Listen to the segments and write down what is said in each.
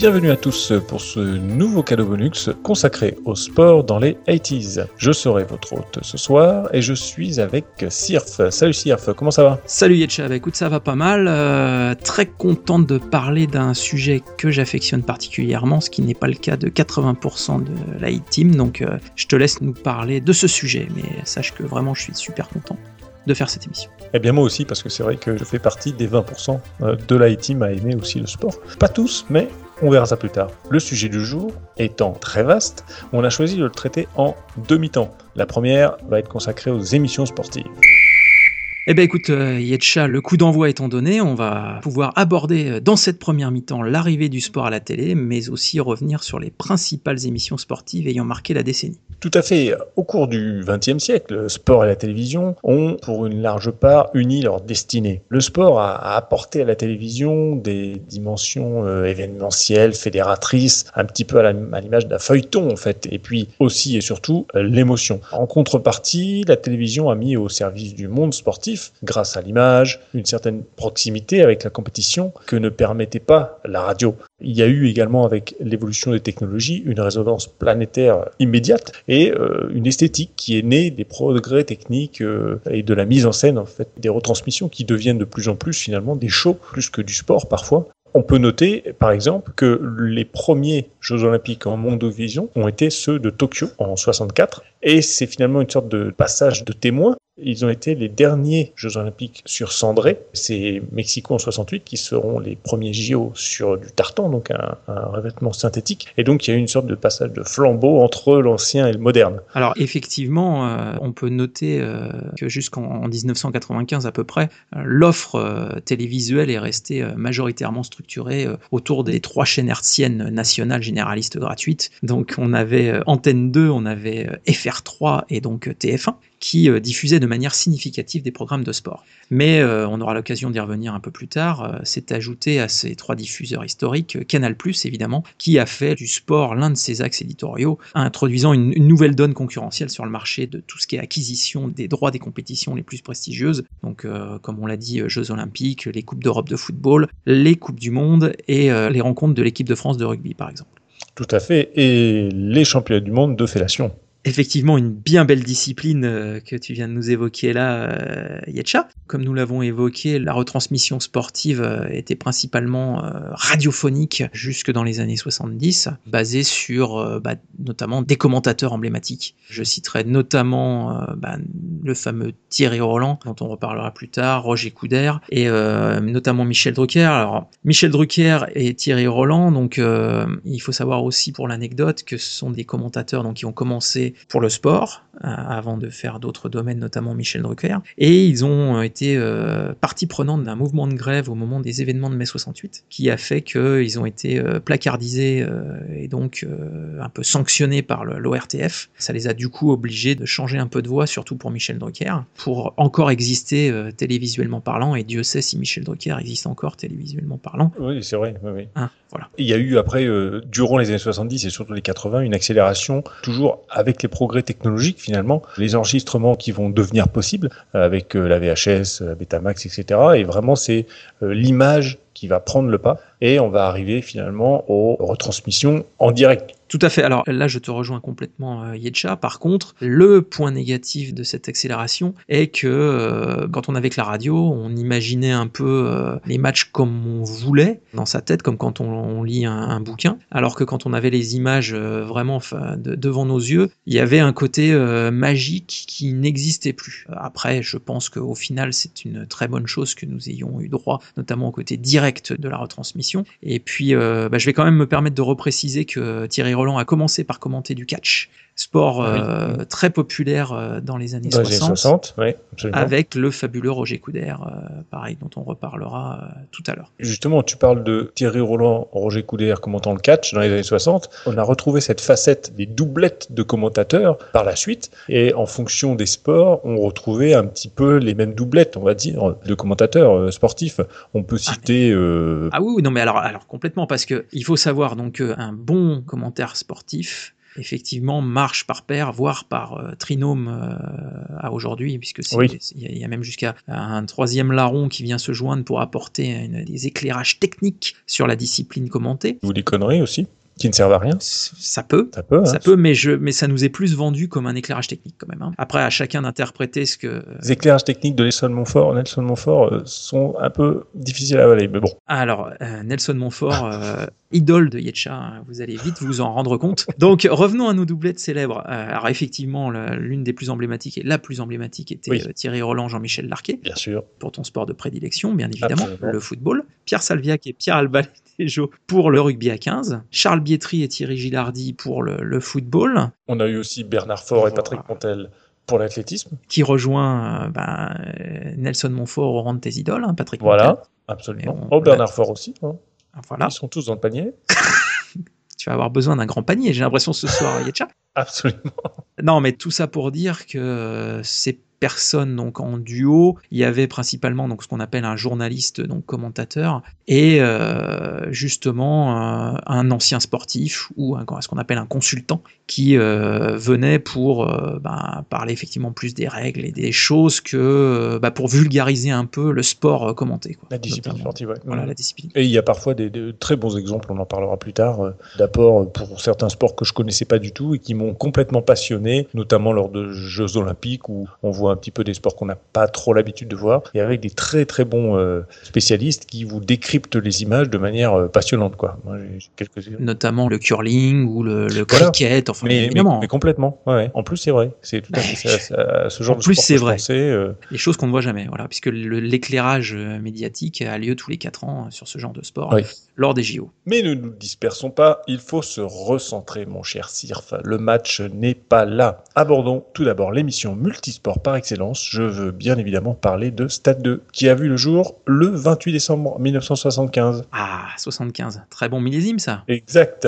Bienvenue à tous pour ce nouveau cadeau bonus consacré au sport dans les 80s. Je serai votre hôte ce soir et je suis avec Sirf. Salut Sirf, comment ça va? Salut Yetcha, bah écoute ça va pas mal. Euh, très contente de parler d'un sujet que j'affectionne particulièrement, ce qui n'est pas le cas de 80% de la team donc euh, je te laisse nous parler de ce sujet, mais sache que vraiment je suis super content de faire cette émission. Eh bien moi aussi, parce que c'est vrai que je fais partie des 20% euh, de la team à aimer aussi le sport. Pas tous, mais on verra ça plus tard. Le sujet du jour étant très vaste, on a choisi de le traiter en demi-temps. La première va être consacrée aux émissions sportives. Eh bien écoute, euh, Yetcha, le coup d'envoi étant donné, on va pouvoir aborder euh, dans cette première mi-temps l'arrivée du sport à la télé, mais aussi revenir sur les principales émissions sportives ayant marqué la décennie. Tout à fait. Au cours du XXe siècle, le sport et la télévision ont, pour une large part, uni leur destinée. Le sport a, apporté à la télévision des dimensions euh, événementielles, fédératrices, un petit peu à l'image d'un feuilleton en fait, et puis aussi et surtout l'émotion. En contrepartie, la télévision a mis au service du monde sportif grâce à l'image, une certaine proximité avec la compétition que ne permettait pas la radio. Il y a eu également avec l'évolution des technologies une résonance planétaire immédiate et euh, une esthétique qui est née des progrès techniques euh, et de la mise en scène en fait des retransmissions qui deviennent de plus en plus finalement des shows plus que du sport parfois. On peut noter, par exemple, que les premiers Jeux Olympiques en mondovision ont été ceux de Tokyo en 64, et c'est finalement une sorte de passage de témoin ils ont été les derniers Jeux Olympiques sur cendré. C'est Mexico en 68 qui seront les premiers JO sur du tartan, donc un, revêtement synthétique. Et donc il y a eu une sorte de passage de flambeau entre l'ancien et le moderne. Alors effectivement, euh, on peut noter euh, que jusqu'en 1995 à peu près, euh, l'offre télévisuelle est restée majoritairement structurée autour des trois chaînes hertziennes nationales généralistes gratuites. Donc on avait Antenne 2, on avait FR3 et donc TF1 qui euh, diffusait de manière significative des programmes de sport. Mais euh, on aura l'occasion d'y revenir un peu plus tard. C'est euh, ajouté à ces trois diffuseurs historiques Canal+, évidemment, qui a fait du sport l'un de ses axes éditoriaux, introduisant une, nouvelle donne concurrentielle sur le marché de tout ce qui est acquisition des droits des compétitions les plus prestigieuses. Donc, comme on l'a dit, Jeux Olympiques, les Coupes d'Europe de football, les Coupes du Monde et les rencontres de l'équipe de France de rugby, par exemple. Tout à fait. Et les championnats du monde de fellation effectivement une bien belle discipline euh, que tu viens de nous évoquer là, euh, Yetcha. Comme nous l'avons évoqué, la retransmission sportive euh, était principalement radiophonique jusque dans les années 70, basée sur bah, notamment des commentateurs emblématiques. Je citerai notamment bah, le fameux Thierry Roland, dont on reparlera plus tard, Roger Coudert, et notamment Michel Drucker. Alors, Michel Drucker et Thierry Roland, donc il faut savoir aussi pour l'anecdote que ce sont des commentateurs donc, qui ont commencé pour le sport, euh, avant de faire d'autres domaines, notamment Michel Drucker. Et ils ont euh, été euh, partie prenante d'un mouvement de grève au moment des événements de mai 68, qui a fait qu'ils ont été placardisés et donc un peu sanctionnés par l'ORTF. Ça les a du coup obligés de changer un peu de voix, surtout pour Michel Drucker, pour encore exister télévisuellement parlant. Et Dieu sait si Michel Drucker existe encore télévisuellement parlant. Oui, c'est vrai. Oui, oui. Hein, voilà. Il y a eu après, durant les années 70 et surtout les 80, une accélération toujours avec les progrès technologiques finalement, les enregistrements qui vont devenir possibles euh, avec euh, la VHS, la Betamax, etc. Et vraiment c'est euh, l'image qui va prendre le pas et on va arriver finalement aux retransmissions en direct. Tout à fait. Alors là, je te rejoins complètement, euh, Yetcha. Par contre, le point négatif de cette accélération est que euh, quand on avait que la radio, on imaginait un peu euh, les matchs comme on voulait dans sa tête, comme quand on, lit un, bouquin. Alors que quand on avait les images vraiment devant nos yeux, il y avait un côté magique qui n'existait plus. Après, je pense qu'au final, c'est une très bonne chose que nous ayons eu droit, notamment au côté direct de la retransmission. Et puis, bah, je vais quand même me permettre de repréciser que Thierry Roland a commencé par commenter du catch Sport Ah oui. euh, très populaire euh, dans les années Dans les 60. années 60, oui, absolument. Avec le fabuleux Roger Coudert, euh, pareil, dont on reparlera euh, tout à l'heure. Justement, tu parles de Thierry Roland, Roger Coudert commentant le catch dans les années 60. On a retrouvé cette facette des doublettes de commentateurs par la suite. Et en fonction des sports, on retrouvait un petit peu les mêmes doublettes, on va dire, de commentateurs sportifs. On peut citer... euh, Ah oui, non, mais alors, alors complètement, parce que il faut savoir donc qu'un bon commentaire sportif, effectivement, marche par paire, voire par euh, trinôme euh, à aujourd'hui, puisque Oui. il y, a- il y a même jusqu'à un troisième larron qui vient se joindre pour apporter une- des éclairages techniques sur la discipline commentée. ou des conneries aussi, qui ne servent à rien. Ça peut. Ça peut, hein. Ça peut, mais, je, mais ça nous est plus vendu comme un éclairage technique quand même. hein. Après, à chacun d'interpréter ce que. Les éclairages techniques de Nelson Montfort, Nelson Montfort euh, sont un peu difficiles à avaler, mais bon. Alors, euh, Nelson Montfort, euh, idole de Yetcha, hein, vous allez vite vous en rendre compte. Donc, revenons à nos doublettes célèbres. Euh, alors, effectivement, l'une des plus emblématiques et la plus emblématique était Oui. euh, Thierry Roland, Jean-Michel Larquet, Bien sûr. pour ton sport de prédilection, bien évidemment, Absolument. le football. Pierre Salviac et Pierre Pour le rugby à 15. Charles Bietri et Thierry Gilardi pour le, le football, On a eu aussi Bernard Faure et Patrick Montel pour l'athlétisme. qui rejoint euh, ben, Nelson Montfort au rang de tes idoles, hein, Patrick Voilà, Montel. absolument. On- Oh, Bernard Faure aussi. hein. Voilà, Ils sont tous dans le panier. tu vas avoir besoin d'un grand panier, j'ai l'impression ce soir, Yetcha. Absolument. Non, mais tout ça pour dire que euh, ces personnes donc en duo, il y avait principalement donc ce qu'on appelle un journaliste donc commentateur et euh, justement euh, un ancien sportif ou un, ce qu'on appelle un consultant qui euh, venait pour ben, parler effectivement plus des règles et des choses que bah, pour vulgariser un peu le sport commenté quoi, La discipline sportive, ouais. Voilà Mhm. la discipline. Et il y a parfois des, de très bons exemples, on en parlera plus tard, d'apports pour certains sports que je connaissais pas du tout et qui m'ont complètement passionné, notamment lors de Jeux Olympiques où on voit un petit peu des sports qu'on n'a pas trop l'habitude de voir, et avec des très très bons euh, spécialistes qui vous décryptent les images de manière euh, passionnante. Quoi. Moi, quelques Notamment le curling ou le, le Voilà. cricket, enfin mais, évidemment. mais complètement. Ouais. En plus, c'est vrai. C'est tout à fait ça- ce genre En de plus, sport c'est vrai. pensais, euh, les choses qu'on ne voit jamais, voilà, puisque l'éclairage médiatique a lieu tous les 4 ans sur ce genre de sport Oui. lors des JO. Mais ne nous dispersons pas, il faut se recentrer, mon cher Sirf. Le match n'est pas là. Abordons tout d'abord l'émission multisport par excellence. Je veux bien évidemment parler de Stade 2, qui a vu le jour le 28 décembre 1975. Ah, 75, très bon millésime ça. Exact.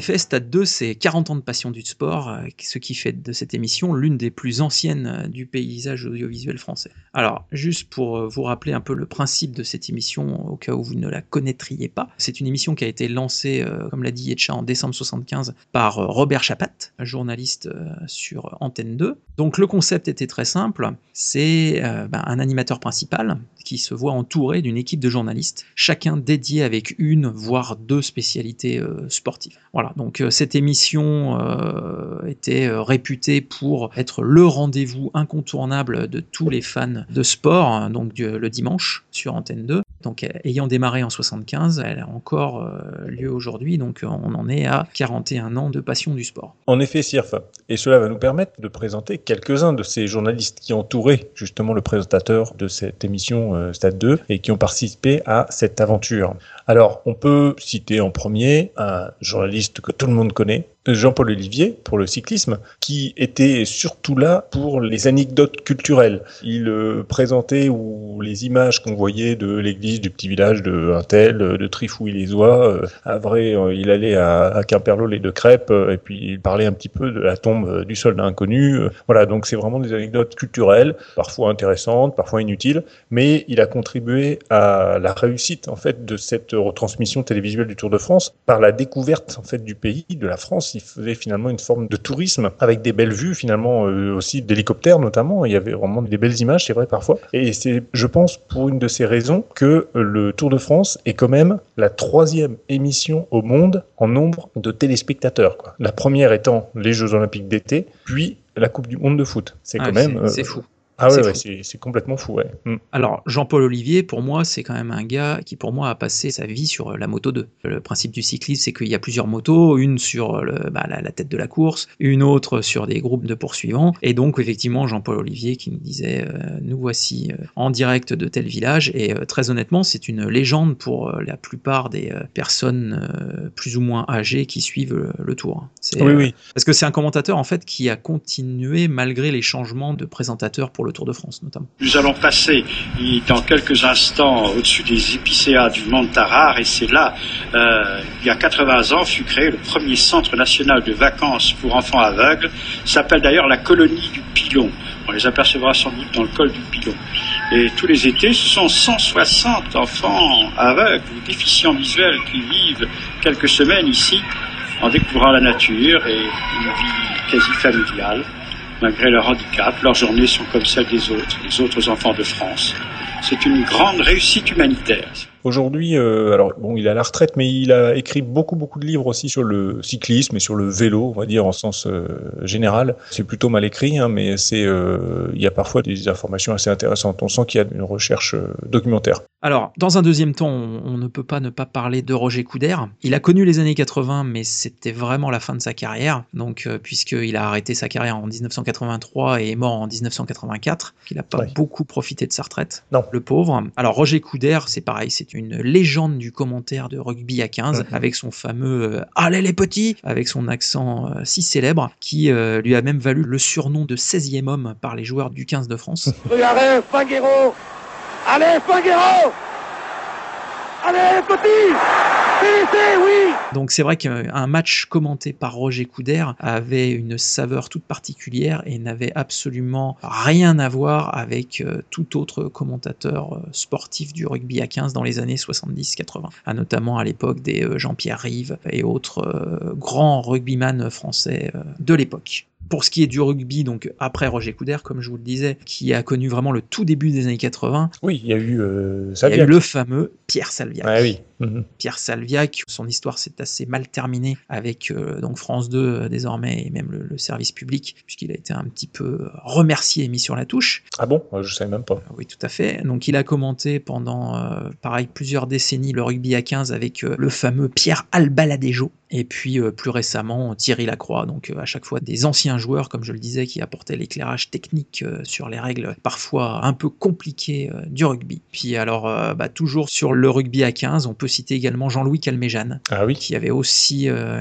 Effet, Stade 2, c'est 40 ans de passion du sport, euh, ce qui fait de cette émission l'une des plus anciennes euh, du paysage audiovisuel français. Alors, juste pour euh, vous rappeler un peu le principe de cette émission, au cas où vous ne la connaîtriez pas, c'est une émission qui a été lancée, comme l'a dit Yetcha, en décembre 75 par Robert Chapat, journaliste sur Antenne 2. Donc le concept était très simple, c'est ben, un animateur principal qui se voit entouré d'une équipe de journalistes, chacun dédié avec une, voire deux spécialités sportives. Voilà, donc euh, cette émission euh, était euh, réputée pour être le rendez-vous incontournable de tous les fans de sport, hein, donc le dimanche sur Antenne 2. Donc ayant démarré en 75, elle a encore lieu aujourd'hui, donc on en est à 41 ans de passion du sport. En effet, Sirf. Et cela va nous permettre de présenter quelques-uns de ces journalistes qui entouraient justement le présentateur de cette émission Stade 2 et qui ont participé à cette aventure. Alors, on peut citer en premier un journaliste que tout le monde connaît, Jean-Paul Olivier, pour le cyclisme, qui était surtout là pour les anecdotes culturelles. Il euh, présentait ou les images qu'on voyait de l'église du petit village de Intel, de Trifouille-les-Oies. Euh, à vrai, euh, il allait à, à les deux crêpes, euh, et puis il parlait un petit peu de la tombe euh, du soldat inconnu. Euh, Voilà, donc c'est vraiment des anecdotes culturelles, parfois intéressantes, parfois inutiles, mais il a contribué à la réussite en fait de cette retransmission télévisuelle du Tour de France par la découverte en fait du pays, de la France France, il faisait finalement une forme de tourisme avec des belles vues finalement euh, aussi d'hélicoptères notamment. Il y avait vraiment des belles images, c'est vrai parfois. Et c'est, je pense, pour une de ces raisons que le Tour de France est quand même la troisième émission au monde en nombre de téléspectateurs. Quoi. La première étant les Jeux Olympiques d'été, puis la Coupe du Monde de foot. C'est Ah, quand même. c'est euh, fou. Ah ouais, C'est ouais, complètement fou, ouais. Mm. Alors, Jean-Paul Olivier, pour moi, c'est quand même un gars qui, pour moi, a passé sa vie sur la moto 2. Le principe du cyclisme, c'est qu'il y a plusieurs motos, une sur le, bah, la, la tête de la course, une autre sur des groupes de poursuivants. Et donc, effectivement, Jean-Paul Olivier qui nous disait euh, Nous voici euh, en direct de tel village. Et euh, très honnêtement, c'est une légende pour euh, la plupart des euh, personnes euh, plus ou moins âgées qui suivent le, tour. Oui, euh, oui. Parce que c'est un commentateur, en fait, qui a continué malgré les changements de présentateurs pour le Tour de France, notamment. Nous allons passer y- dans quelques instants au-dessus des épicéas du Mont Tarare et c'est là, euh, il y a 80 ans, fut créé le premier centre national de vacances pour enfants aveugles. S'appelle d'ailleurs la colonie du Pilon. On les apercevra sans doute dans le col du Pilon. Et tous les étés, ce sont 160 enfants aveugles ou déficients visuels qui vivent quelques semaines ici en découvrant la nature et une vie quasi familiale. Malgré leur handicap, leurs journées sont comme celles des autres, des autres enfants de France. C'est une grande réussite humanitaire. Aujourd'hui, euh, alors bon, il est à la retraite, mais il a écrit beaucoup beaucoup de livres aussi sur le cyclisme et sur le vélo, on va dire en sens euh, général. C'est plutôt mal écrit, hein, mais c'est euh, il y a parfois des informations assez intéressantes. On sent qu'il y a une recherche documentaire. Alors, dans un deuxième temps, on, on ne peut pas ne pas parler de Roger Coudert. Il a connu les années 80, mais c'était vraiment la fin de sa carrière. Donc, puisqu'il a arrêté sa carrière en 1983 et est mort en 1984, il n'a pas Ouais. beaucoup profité de sa retraite. Non. Le pauvre. Alors, Roger Coudert, c'est pareil, c'est une légende du commentaire de rugby à 15, Mhm. avec son fameux euh, Allez les petits avec son accent euh, si célèbre, qui euh, lui a même valu le surnom de 16e homme par les joueurs du 15 de France. Allez, Allez, Allez, petit oui Donc c'est vrai qu'un match commenté par Roger Coudert avait une saveur toute particulière et n'avait absolument rien à voir avec euh, tout autre commentateur euh, sportif du rugby à 15 dans les années 70-80, Ah, notamment à l'époque des euh, Jean-Pierre Rive et autres grands rugbyman français de l'époque. Pour ce qui est du rugby, donc après Roger Coudert, comme je vous le disais, qui a connu vraiment le tout début des années 80, Oui, il y a eu euh, il y a eu le fameux Pierre Salviac. Ah oui. Mhm. Pierre Salviac, son histoire s'est assez mal terminée avec euh, donc France 2 euh, désormais et même le, le service public, puisqu'il a été un petit peu remercié et mis sur la touche. Ah bon? Je savais même pas. Oui, tout à fait. Donc il a commenté pendant, euh, pareil, plusieurs décennies le rugby à 15 avec euh, le fameux Pierre Albaladejo. Et puis euh, plus récemment Thierry Lacroix, donc euh, à chaque fois des anciens joueurs, comme je le disais, qui apportaient l'éclairage technique euh, sur les règles parfois un peu compliquées euh, du rugby. Puis alors, euh, bah, toujours sur le rugby à 15, on peut citer également Jean-Louis Calmejane, Ah oui. qui avait aussi euh,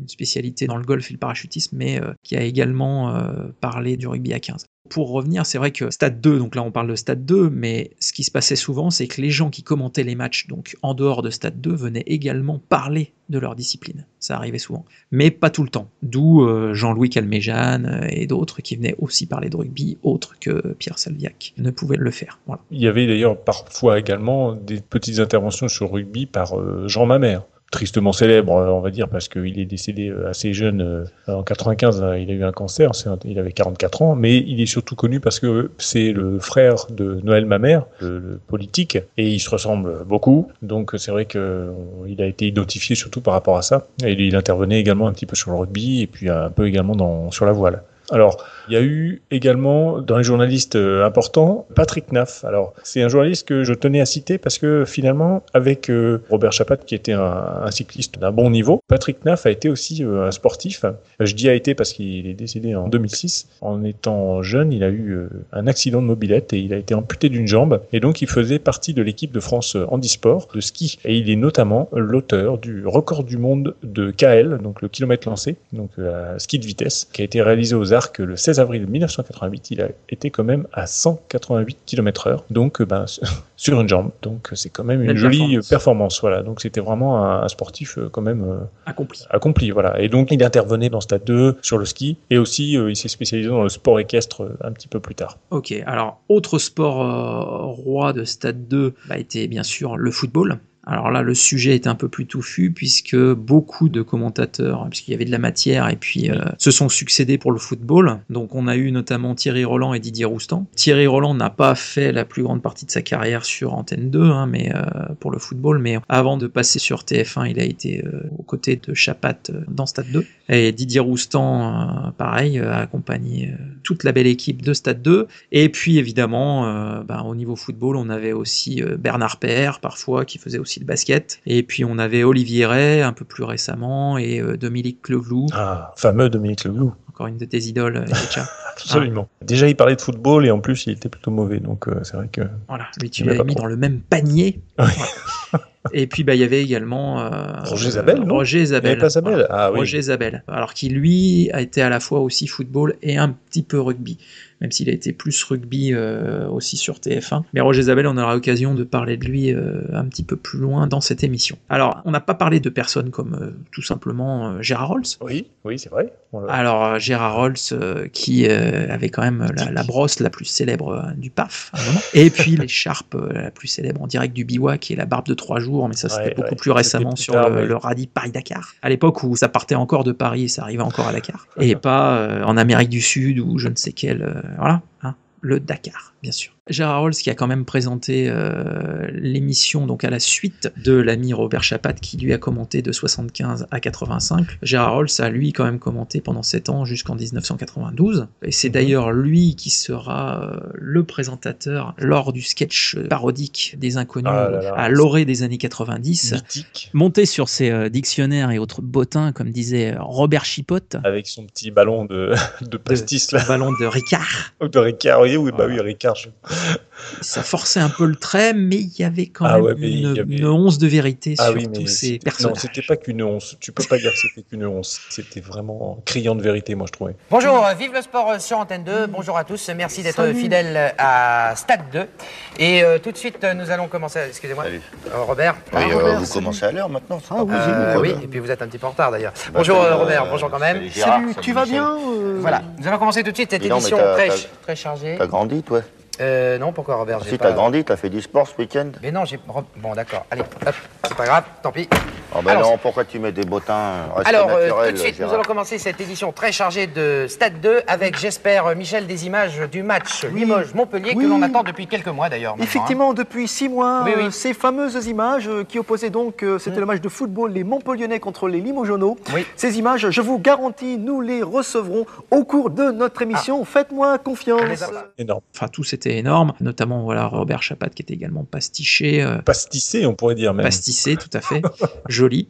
une spécialité dans le golf et le parachutisme, mais euh, qui a également euh, parlé du rugby à 15. Pour revenir, c'est vrai que Stade 2, donc là on parle de Stade 2, mais ce qui se passait souvent, c'est que les gens qui commentaient les matchs, donc en dehors de Stade 2, venaient également parler de leur discipline. Ça arrivait souvent, mais pas tout le temps. D'où euh, Jean-Louis Calmejane euh, et d'autres qui venaient aussi parler de rugby, autres que Pierre Salviac ne pouvaient le faire. Voilà. Il y avait d'ailleurs parfois également des petites interventions sur rugby par euh, Jean Mamère. Tristement célèbre, euh, on va dire, parce qu'il est décédé euh, assez jeune. euh, En 95, euh, il a eu un cancer, il avait 44 ans, mais il est surtout connu parce que c'est le frère de Noël Mamère, le, politique, et ils se ressemblent beaucoup. Donc c'est vrai qu'il a été identifié surtout par rapport à ça. Et il intervenait également un petit peu sur le rugby et puis un peu également dans, sur la voile. Alors, il y a eu également dans les journalistes euh, importants Patrick Naff. Alors, c'est un journaliste que je tenais à citer parce que finalement, avec euh, Robert Chapat, qui était un, cycliste d'un bon niveau, Patrick Naff a été aussi euh, un sportif. Je dis a été parce qu'il est décédé en 2006. En étant jeune, il a eu un accident de mobilette et il a été amputé d'une jambe. Et donc, il faisait partie de l'équipe de France handisport de ski. Et il est notamment l'auteur du record du monde de KL, donc le kilomètre lancé, donc ski de vitesse, qui a été réalisé aux Arcs le 16 avril 1988. Il a été quand même à 188 km heure, donc euh, ben, sur une jambe. Donc c'est quand même une Belle jolie performance. performance. Voilà. Donc c'était vraiment un, un sportif euh, quand même euh, Accompli. accompli. Voilà. Et donc il intervenait dans Stade 2 sur le ski et aussi euh, il s'est spécialisé dans le sport équestre euh, un petit peu plus tard. Ok, alors autre sport euh, roi de Stade 2 bah, était bien sûr le football Alors là, le sujet est un peu plus touffu puisque beaucoup de commentateurs, puisqu'il y avait de la matière et puis euh, se sont succédés pour le football. Donc on a eu notamment Thierry Roland et Didier Roustan. Thierry Roland n'a pas fait la plus grande partie de sa carrière sur Antenne 2, hein, mais euh, pour le football, mais avant de passer sur TF1, il a été euh, aux côtés de Chapat euh, dans Stade 2. Et Didier Roustan, euh, pareil, euh, a accompagné toute la belle équipe de Stade 2. Et puis évidemment, euh, ben, au niveau football, on avait aussi Bernard Père, parfois, qui faisait aussi le basket. Et puis on avait Olivier Ray, un peu plus récemment, et euh, Dominique Clevelou, Ah, fameux Dominique Leglou. encore une de tes idoles, euh, Yetcha. Absolument. Déjà, il parlait de football et en plus, il était plutôt mauvais. Donc, euh, c'est vrai que. Voilà, lui tu l'as mis trop. dans le même panier. Ouais. Et puis bah il y avait également euh, Roger non? Roger avait pas Sabel Voilà. Ah oui. Roger Zabel. Alors qui lui a été à la fois aussi football et un petit peu rugby, même s'il a été plus rugby euh, aussi sur TF1. Mais Roger Zabel, on aura l'occasion de parler de lui euh, un petit peu plus loin dans cette émission. Alors on n'a pas parlé de personnes comme euh, tout simplement Gérard Rolls. Oui, oui, c'est vrai. Alors Gérard Rolls qui avait quand même la, la brosse la plus célèbre du PAF moment. et puis l'écharpe la plus célèbre en direct du biwak qui est la barbe de trois jours mais ça c'était Ouais, beaucoup ouais. plus récemment plus sur tard, le, ouais. le Paris-Dakar à l'époque où ça partait encore de Paris et ça arrivait encore à Dakar et pas euh, en Amérique du Sud ou je ne sais quel voilà hein, le Dakar bien sûr Gérard Rolls qui a quand même présenté euh, l'émission donc à la suite de l'ami Robert Chapat qui lui a commenté de 75 à 85. Gérard Rolls a lui quand même commenté pendant 7 ans jusqu'en 1992 et c'est Mhm. d'ailleurs lui qui sera euh, le présentateur lors du sketch parodique des inconnus Ah là là. à l'orée des années 90. Mythique. Monté sur ses euh, dictionnaires et autres bottins, comme disait euh, Robert Chipotte. Avec son petit ballon de, de pastis, là. Ballon de Ricard. De Ricard, oui, oui, bah oui, Ricard. je- Ça forçait un peu le trait, mais il y avait quand Ah même ouais, une, y avait- une once de vérité Ah sur oui, tous ces personnages. non, c'était pas qu'une once. Tu peux pas dire que c'était qu'une once. C'était vraiment criant de vérité, moi, je trouvais. Bonjour, euh, vive le sport euh, sur Antenne 2. Bonjour à tous, merci d'être fidèles à Stade 2. Et euh, tout de suite, euh, nous allons commencer. Excusez-moi. Salut. Euh, Robert. Oui, euh, vous commencez à l'heure maintenant. Ah oui, Euh, oui, et puis vous êtes un petit peu en retard d'ailleurs. bonjour euh, Robert, bonjour quand même. Salut, tu vas bien Voilà, nous allons commencer tout de suite cette t'as- très, très chargée. T'as grandi, toi Euh, non, pourquoi Robert j'ai Si, pas- t'as grandi, t'as fait du sport ce week-end? Mais non, j'ai. Bon, d'accord, allez, hop, c'est pas grave, tant pis. Oh ben Alors, non, pourquoi tu mets des bottins Reste Alors, euh, naturel, tout de suite, nous allons commencer cette édition très chargée de Stade 2 avec, j'espère, Michel, des images du match Limoges-Montpellier Oui. que l'on attend depuis quelques mois d'ailleurs. hein. Effectivement, depuis six mois, Oui, oui. euh, ces fameuses images euh, qui opposaient donc, euh, c'était Mm. le match de football, les Montpelliernais contre les Limogeonaux. Oui. Ces images, je vous garantis, nous les recevrons au cours de notre émission. Faites-moi confiance. Ah. Les a- Énorme. Enfin, tout c'était énorme, notamment voilà Robert Chapat qui était également pastiché, euh, Pastissé, on pourrait dire même. pastissé, tout à fait, joli.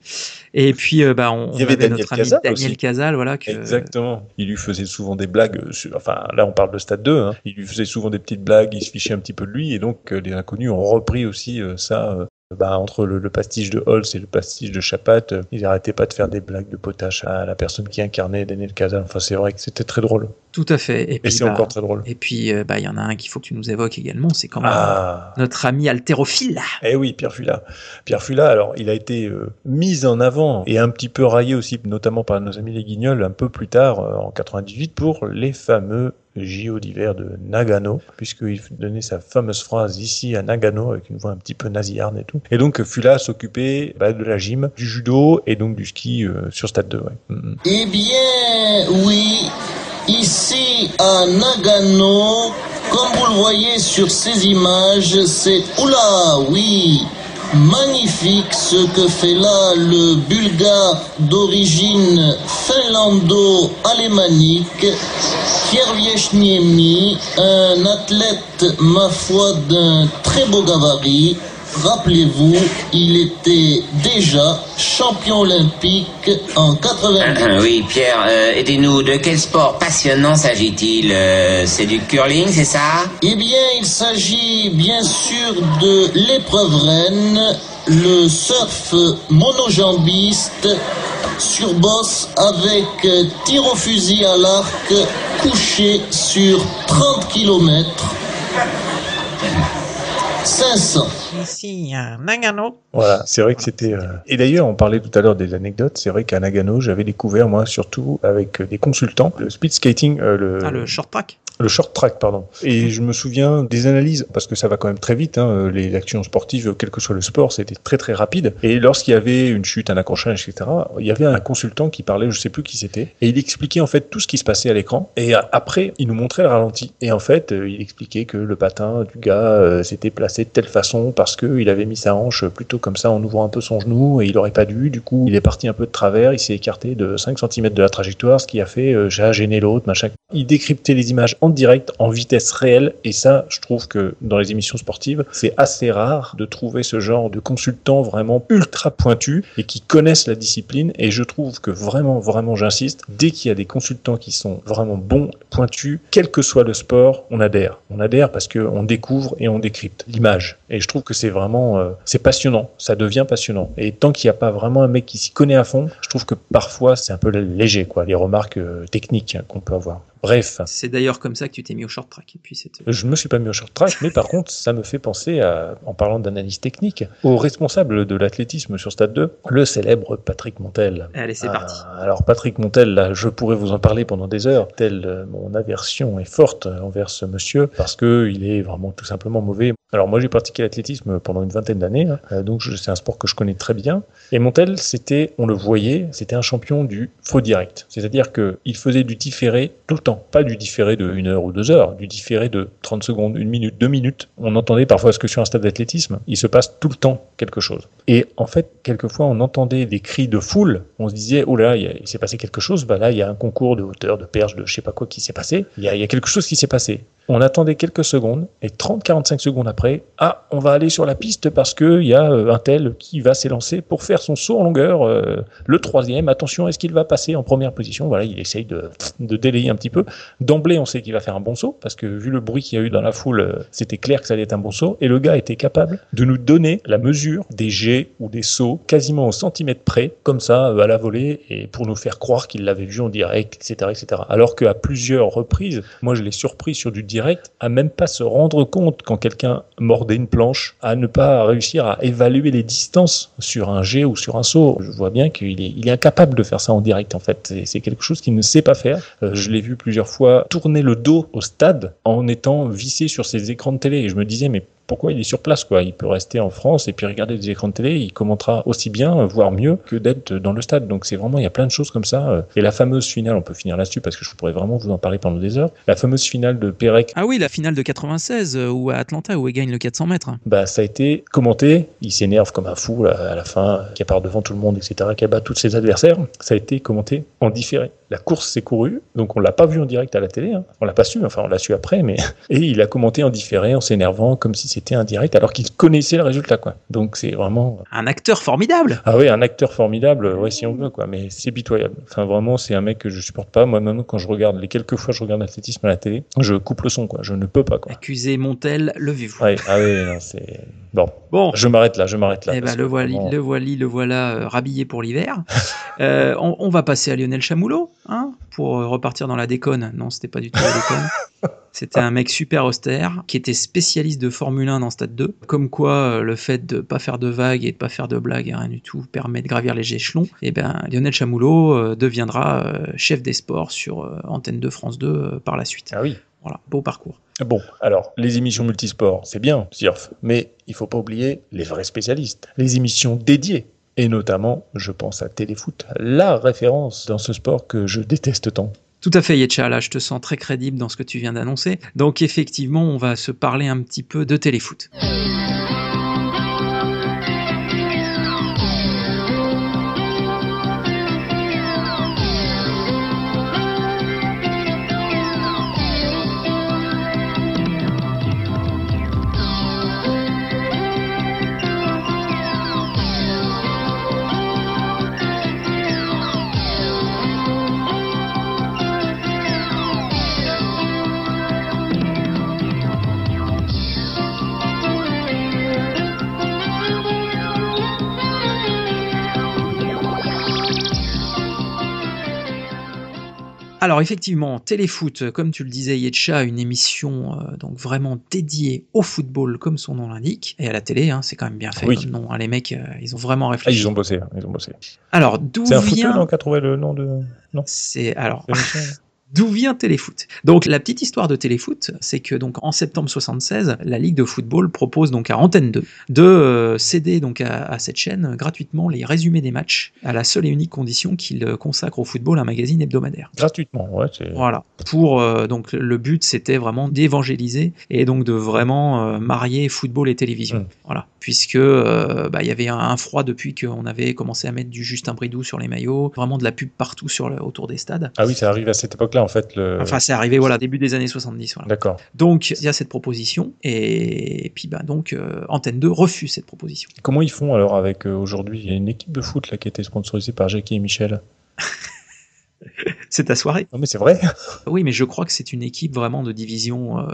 Et puis, euh, bah, on, Il y avait on avait Daniel notre ami Daniel aussi. Casal, voilà, que, Exactement. Il lui faisait souvent des blagues. sur- Enfin, là, on parle de Stade 2. hein. Il lui faisait souvent des petites blagues. Il se fichait un petit peu de lui. Et donc, euh, les inconnus ont repris aussi ça. Bah, entre le, le pastiche de Holz et le pastiche de Chapat, euh, ils n'arrêtaient pas de faire des blagues de potache à la personne qui incarnait Daniel Casal. Enfin, c'est vrai que c'était très drôle. tout à fait. Et c'est bah, encore très drôle. et puis, euh, bah, il y en a un qu'il faut que tu nous évoques également, c'est quand même Ah. notre ami haltérophile. Eh oui, Pierre Fula. Pierre Fula, alors, il a été euh, mis en avant et un petit peu raillé aussi, notamment par nos amis les Guignols, un peu plus tard, euh, en 98, pour les fameux JO d'hiver de Nagano, puisqu'il donnait sa fameuse phrase ici à Nagano, avec une voix un petit peu nasillarde et tout. Et donc, Fula s'occupait bah, de la gym, du judo et donc du ski euh, sur Stade 2. Ouais. Mm, mm. Eh bien, oui, ici à Nagano, comme vous le voyez sur ces images, c'est... Oula, oui, magnifique ce que fait là le bulgare d'origine finlando-alémanique, Kierwieczniemi, un athlète, ma foi, d'un très beau gabarit. Rappelez-vous, il était déjà champion olympique en 90. Oui, Pierre, euh, aidez-nous. De quel sport passionnant s'agit-il Euh, C'est du curling, c'est ça? Eh bien, il s'agit bien sûr de l'épreuve reine, le surf monojambiste sur bosse avec tir au fusil à l'arc couché sur 30 km. 500. Ici à Nagano. Voilà, c'est vrai que c'était. euh, Et d'ailleurs, on parlait tout à l'heure des anecdotes. C'est vrai qu'à Nagano, j'avais découvert moi surtout avec euh, des consultants le speed skating, euh, le... Ah, le short track. Le short track, pardon. Et je me souviens des analyses, parce que ça va quand même très vite, hein, les actions sportives, quel que soit le sport, c'était très très rapide. Et lorsqu'il y avait une chute, un accrochage, etc., il y avait un consultant qui parlait, je sais plus qui c'était, et il expliquait en fait tout ce qui se passait à l'écran. Et après, il nous montrait le ralenti. Et en fait, euh, il expliquait que le patin du gars euh, s'était placé de telle façon parce qu'il avait mis sa hanche plutôt comme ça en ouvrant un peu son genou et il aurait pas dû. Du coup, il est parti un peu de travers, il s'est écarté de 5 cm de la trajectoire, ce qui a fait euh, j'ai gêné l'autre, machin. Il décryptait les images en direct, en vitesse réelle, et ça, je trouve que dans les émissions sportives, c'est assez rare de trouver ce genre de consultants vraiment ultra pointus et qui connaissent la discipline. Et je trouve que vraiment, vraiment, j'insiste, dès qu'il y a des consultants qui sont vraiment bons, pointus, quel que soit le sport, on adhère. On adhère parce qu'on découvre et on décrypte l'image. Et je trouve que c'est vraiment, euh, c'est passionnant. Ça devient passionnant. Et tant qu'il n'y a pas vraiment un mec qui s'y connaît à fond, je trouve que parfois c'est un peu léger, quoi, les remarques euh, techniques hein, qu'on peut avoir. Bref. C'est d'ailleurs comme ça que tu t'es mis au short track. Et puis Je me suis pas mis au short track, mais par contre, ça me fait penser, à, en parlant d'analyse technique, au responsable de l'athlétisme sur Stade 2, le célèbre Patrick Montel. Allez, c'est Ah, parti. Alors Patrick Montel, là, je pourrais vous en parler pendant des heures, telle euh, mon aversion est forte envers ce monsieur, parce que il est vraiment tout simplement mauvais. Alors moi j'ai pratiqué l'athlétisme pendant une vingtaine d'années, hein, euh, donc c'est un sport que je connais très bien. Et Montel, c'était, on le voyait, c'était un champion du faux direct. C'est-à-dire que il faisait du différé tout le temps, pas du différé de une heure ou deux heures, du différé de 30 secondes, une minute, deux minutes. On entendait parfois ce que sur un stade d'athlétisme, il se passe tout le temps quelque chose. Et en fait, quelquefois, on entendait des cris de foule. On se disait, oh là, il, il s'est passé quelque chose. Bah là, il y a un concours de hauteur, de perche, de je sais pas quoi qui s'est passé. Il y, a, il y a quelque chose qui s'est passé. On attendait quelques secondes et 30-45 secondes après, ah, on va aller sur la piste parce que il y a euh, un tel qui va s'élancer pour faire son saut en longueur. euh, le troisième, attention, est-ce qu'il va passer en première position? Voilà, il essaye de, de délayer un petit peu. D'emblée, on sait qu'il va faire un bon saut parce que vu le bruit qu'il y a eu dans la foule, euh, c'était clair que ça allait être un bon saut. Et le gars était capable de nous donner la mesure des jets ou des sauts quasiment au centimètre près, comme ça, à la volée, et pour nous faire croire qu'il l'avait vu en direct, etc., etc. Alors qu'à plusieurs reprises, moi je l'ai surpris sur du direct, à même pas se rendre compte quand quelqu'un mordait une planche, à ne pas réussir à évaluer les distances sur un jet ou sur un saut. Je vois bien qu'il est, incapable de faire ça en direct en fait. C'est- C'est quelque chose qu'il ne sait pas faire. Euh, je l'ai vu plusieurs fois tourner le dos au stade en étant vissé sur ses écrans de télé. Et je me disais, mais pourquoi il est sur place quoi Il peut rester en France et puis regarder des écrans de télé, il commentera aussi bien, voire mieux que d'être dans le stade. Donc c'est vraiment, il y a plein de choses comme ça. euh. Et la fameuse finale, on peut finir là-dessus parce que je pourrais vraiment vous en parler pendant des heures. La fameuse finale de Pérec Ah oui, la finale de 96 euh, ou à Atlanta où il gagne le 400 mètres. bah, ça a été commenté. Il s'énerve comme un fou là, à la fin, qui part devant tout le monde, etc., qui abat tous ses adversaires. Ça a été commenté en différé. La course s'est courue, donc on l'a pas vu en direct à la télé. Hein. On l'a pas su, enfin on l'a su après, mais et il a commenté en différé, en s'énervant, comme si c'était un direct, alors qu'il connaissait le résultat, quoi. Donc c'est vraiment Un acteur formidable. ah oui, un acteur formidable, ouais, si on veut, quoi. Mais c'est pitoyable. Enfin, vraiment, c'est un mec que je supporte pas. Moi, maintenant, quand je regarde, les quelques fois que je regarde l'athlétisme à la télé, je coupe le son, quoi. Je ne peux pas, quoi. Accusé Montel, levez-vous. Ouais, ah oui, c'est. Bon. Bon. Je m'arrête là, je m'arrête là. Eh ben, le voilà, vraiment- le voilà, le voilà euh, rhabillé pour l'hiver. Euh, on, on va passer à Lionel Chamoulot, hein, pour euh, repartir dans la déconne. Non, c'était pas du tout la déconne. C'était un mec super austère qui était spécialiste de Formule 1 dans Stade 2. Comme quoi, euh, le fait de pas faire de vagues et de pas faire de blagues, et rien du tout, permet de gravir les échelons. Et ben, Lionel Chamoulot deviendra chef des sports sur Antenne 2 France 2 euh, par la suite. Ah oui. Voilà, beau parcours. Bon, alors, les émissions multisports, c'est bien, Surf, mais il faut pas oublier les vrais spécialistes, les émissions dédiées. Et notamment, je pense à Téléfoot, la référence dans ce sport que je déteste tant. Tout à fait, Yetcha, là, je te sens très crédible dans ce que tu viens d'annoncer. Donc, effectivement, on va se parler un petit peu de téléfoot. Alors effectivement, Téléfoot, comme tu le disais Yetcha, une émission euh, donc vraiment dédiée au football comme son nom l'indique, et à la télé, hein, c'est quand même bien fait Oui. comme nom. hein. les mecs, euh, ils ont vraiment Ah, réfléchi. ils ont bossé, hein, ils ont bossé. Alors d'où C'est un vient footeux, non, qui a trouvé le nom de. Non C'est alors D'où vient Téléfoot? Donc la petite histoire de Téléfoot, c'est que donc en septembre 76, la Ligue de football propose donc à Antenne 2 de euh, céder donc à, à, cette chaîne gratuitement les résumés des matchs à la seule et unique condition qu'il consacre au football un magazine hebdomadaire. Gratuitement, ouais. Voilà. Pour euh, donc le but c'était vraiment d'évangéliser et donc de vraiment euh, marier football et télévision. Mmh. Voilà, puisque euh, bah, il y avait un, un froid depuis qu'on avait commencé à mettre du Justin Bridou sur les maillots, vraiment de la pub partout sur le, autour des stades. Ah oui, ça arrive à cette époque-là en fait. Le... Enfin, c'est arrivé voilà début des années 70. Voilà. D'accord. Donc il y a cette proposition et, et puis bah donc euh, Antenne 2 refuse cette proposition. Comment ils font alors avec euh, aujourd'hui Il y a une équipe de foot là qui a été sponsorisée par Jackie et Michel? c'est ta soirée. Non mais c'est vrai. Oui, mais je crois que c'est une équipe vraiment de division euh,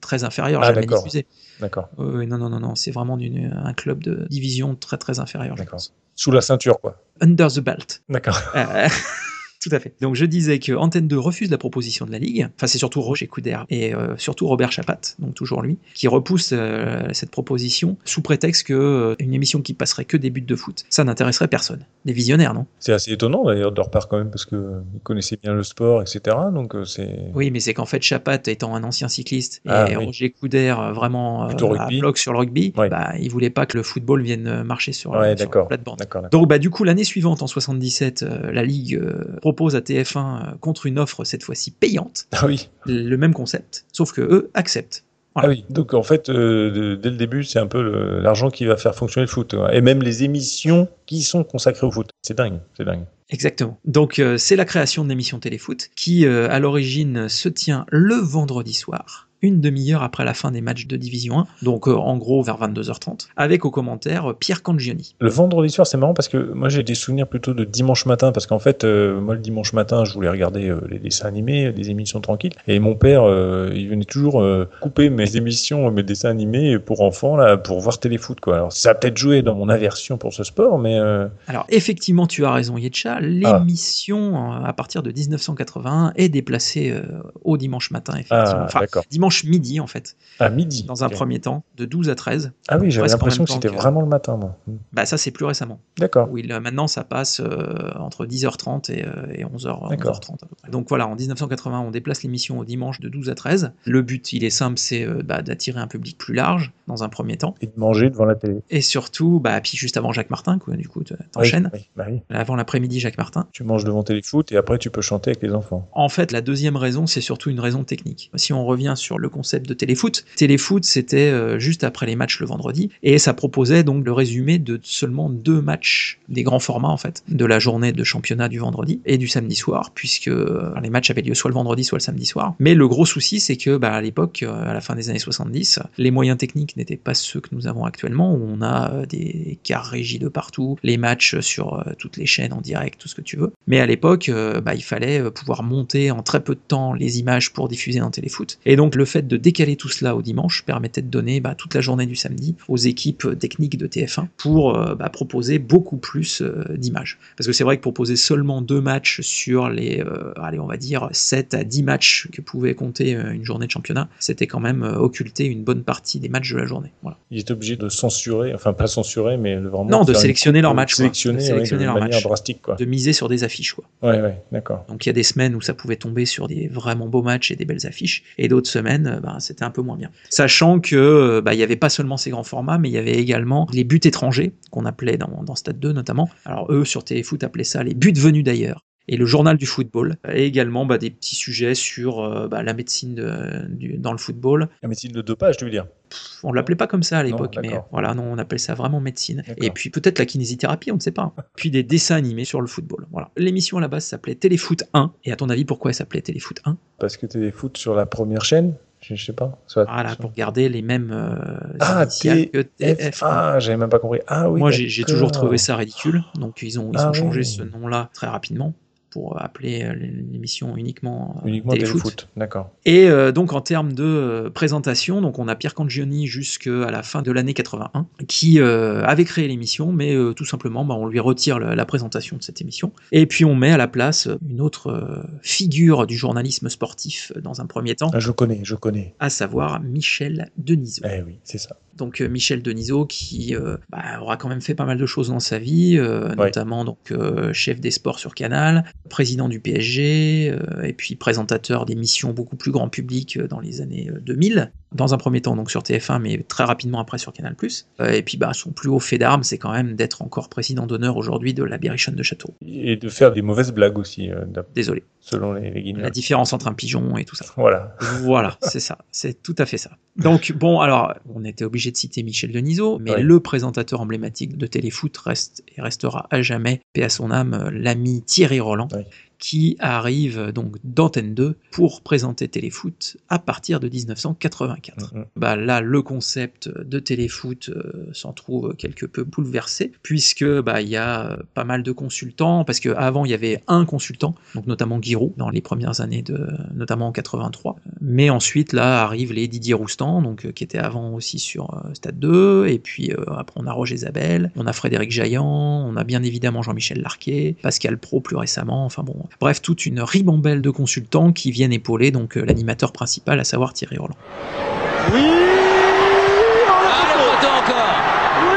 très inférieure, ah, jamais diffusée. D'accord. Euh, non, non, non, non, c'est vraiment une, un club de division très très inférieure. D'accord. Sous la ceinture, quoi. Under the belt. D'accord. Euh, tout à fait. Donc je disais que Antenne 2 refuse la proposition de la Ligue. Enfin, c'est surtout Roger Coudert et euh, surtout Robert Chapat, donc toujours lui, qui repousse euh, cette proposition sous prétexte que euh, émission qui passerait que des buts de foot, ça n'intéresserait personne. Des visionnaires, non? C'est assez étonnant d'ailleurs de leur part quand même parce que ils connaissaient bien le sport, etc. Donc c'est. Oui, mais c'est qu'en fait Chapat étant un ancien cycliste et Ah, oui. Roger Coudert vraiment Plutôt à rugby. bloc sur le rugby, Ouais. bah, il voulait pas que le football vienne marcher sur, Ouais, sur d'accord. la plate-bande. Donc bah du coup l'année suivante en 77, euh, la Ligue euh, propose à TF1 euh, contre une offre cette fois-ci payante, Ah oui. le même concept, sauf que eux acceptent. Voilà. Ah oui. Donc en fait, euh, dès le début, c'est un peu l'argent qui va faire fonctionner le foot. Et même les émissions qui sont consacrées au foot. C'est dingue. C'est dingue. Exactement. Donc euh, c'est la création de l'émission Téléfoot qui euh, à l'origine se tient le vendredi soir. Une demi-heure après la fin des matchs de Division 1, donc euh, en gros vers 22h30, avec au commentaire euh, Pierre Cangioni. Le vendredi soir, c'est marrant parce que moi j'ai des souvenirs plutôt de dimanche matin parce qu'en fait, euh, moi le dimanche matin, je voulais regarder les dessins animés, des émissions tranquilles, et mon père, il venait toujours couper mes émissions, mes dessins animés pour enfants là, pour voir téléfoot quoi. Alors ça a peut-être joué dans mon aversion pour ce sport, mais Alors effectivement, tu as raison Yetcha, l'émission euh, à partir de 1981 est déplacée au dimanche matin, effectivement. ah enfin, d'accord. Dimanche midi en fait, À midi. dans un premier temps, de 12 à 13. Ah oui, j'avais l'impression que c'était que- vraiment le matin moi. Bah ça c'est plus récemment. D'accord. Oui, maintenant ça passe euh, entre 10h30 et, euh, et 11h, D'accord. 11h30 à peu près. Donc voilà, en 1980, on déplace l'émission au dimanche de 12 à 13. Le but, il est simple, c'est euh, bah, d'attirer un public plus large dans un premier temps. Et de manger devant la télé. Et surtout, bah, puis juste avant Jacques Martin, quoi, du coup, t'enchaînes. Oui, oui, bah oui. Avant l'après-midi, Jacques Martin. Tu manges devant téléfoot et après tu peux chanter avec les enfants. En fait, la deuxième raison, c'est surtout une raison technique. Si on revient sur le concept de téléfoot, téléfoot, c'était euh, juste après les matchs le vendredi, et ça proposait donc le résumé de seulement deux matchs des grands formats, en fait, de la journée de championnat du vendredi et du samedi soir, puisque euh, les matchs avaient lieu soit le vendredi, soit le samedi soir. Mais le gros souci, c'est que bah, à l'époque, euh, à la fin des années 70, les moyens techniques n'étaient pas ceux que nous avons actuellement, où on a des cars régis de partout, les matchs sur toutes les chaînes en direct, tout ce que tu veux. Mais à l'époque, bah, il fallait pouvoir monter en très peu de temps les images pour diffuser un téléfoot. Et donc le fait de décaler tout cela au dimanche permettait de donner bah, toute la journée du samedi aux équipes techniques de TF1 pour euh, bah, proposer beaucoup plus euh, d'images. Parce que c'est vrai que proposer seulement deux matchs sur les, euh, allez, on va dire 7 à 10 matchs que pouvait compter une journée de championnat, c'était quand même occulter une bonne partie des matchs de la journée. Voilà. Ils étaient obligés de censurer, enfin pas censurer, mais vraiment. Non, de sélectionner leurs matchs. Sélectionner, De ouais, manière drastique, quoi. De miser sur des affiches. Quoi. Ouais, ouais, d'accord. Donc il y a des semaines où ça pouvait tomber sur des vraiment beaux matchs et des belles affiches, et d'autres semaines, euh, bah, c'était un peu moins bien. Sachant que euh, bah, il y avait pas seulement ces grands formats, mais il y avait également les buts étrangers qu'on appelait dans, dans Stade 2 notamment. Alors eux sur Téléfoot appelaient ça les buts venus d'ailleurs. Et le journal du football, et également bah, des petits sujets sur euh, bah, la médecine de- du- dans le football. La médecine de dopage, tu veux dire? On l'appelait pas comme ça à l'époque, mais voilà, non, on appelle ça vraiment médecine. Et puis peut-être la kinésithérapie, on ne sait pas. Puis des dessins animés sur le football. Voilà. L'émission à la base s'appelait Téléfoot 1. Et à ton avis, pourquoi elle s'appelait Téléfoot 1 Parce que téléfoot sur la première chaîne je, je sais pas. Soit- Voilà, pour garder les mêmes euh, Ah, initiales que TF. TF1. Ah, j'avais même pas compris. Ah oui. Moi, j'ai toujours trouvé ça ridicule. Donc, ils ont, ils Ah ont changé oui. ce nom-là très rapidement pour appeler euh, l'émission uniquement, euh, Uniquement téléfoot. D'accord. Et euh, donc en termes de présentation, donc on a Pierre Cangioni jusqu'à la fin de l'année 81 qui euh, avait créé l'émission, mais euh, tout simplement bah, on lui retire la présentation de cette émission. Et puis on met à la place une autre figure du journalisme sportif dans un premier temps, Ah, je connais, je connais. à savoir Michel Denisot. Eh oui, c'est ça. Donc Michel Denisot qui euh, bah, aura quand même fait pas mal de choses dans sa vie, euh, Ouais. notamment donc euh, chef des sports sur Canal, président du PSG, euh, et puis présentateur d'émissions beaucoup plus grand public euh, dans les années 2000. Dans un premier temps donc sur TF1, mais très rapidement après sur Canal+. et puis bah, son plus haut fait d'armes, c'est quand même d'être encore président d'honneur aujourd'hui de la Berrichonne de Château. Et de faire des mauvaises blagues aussi. Désolé. Selon les, les La différence entre un pigeon et tout ça. Voilà. Voilà, c'est ça. C'est tout à fait ça. Donc bon, alors, on était obligé de citer Michel Denisot, mais le présentateur emblématique de Téléfoot reste et restera à jamais, paix à son âme, l'ami Thierry Roland, qui arrive donc d'Antenne 2 pour présenter Téléfoot à partir de 1984. Mm-hmm. Bah là, le concept de Téléfoot euh, s'en trouve quelque peu bouleversé, puisque bah il y a pas mal de consultants, parce qu'avant il y avait un consultant, donc notamment Giroud dans les premières années de, notamment en 83. Mais ensuite là arrivent les Didier Roustan, donc euh, qui était avant aussi sur euh, Stade 2, et puis après on a Roger Zabel, on a Frédéric Jaillant, on a bien évidemment Jean-Michel Larquet, Pascal Pro plus récemment, enfin bon, Bref, toute une ribambelle de consultants qui viennent épauler donc euh, l'animateur principal, à savoir Thierry Roland. Oui ah, le poteau encore. Oui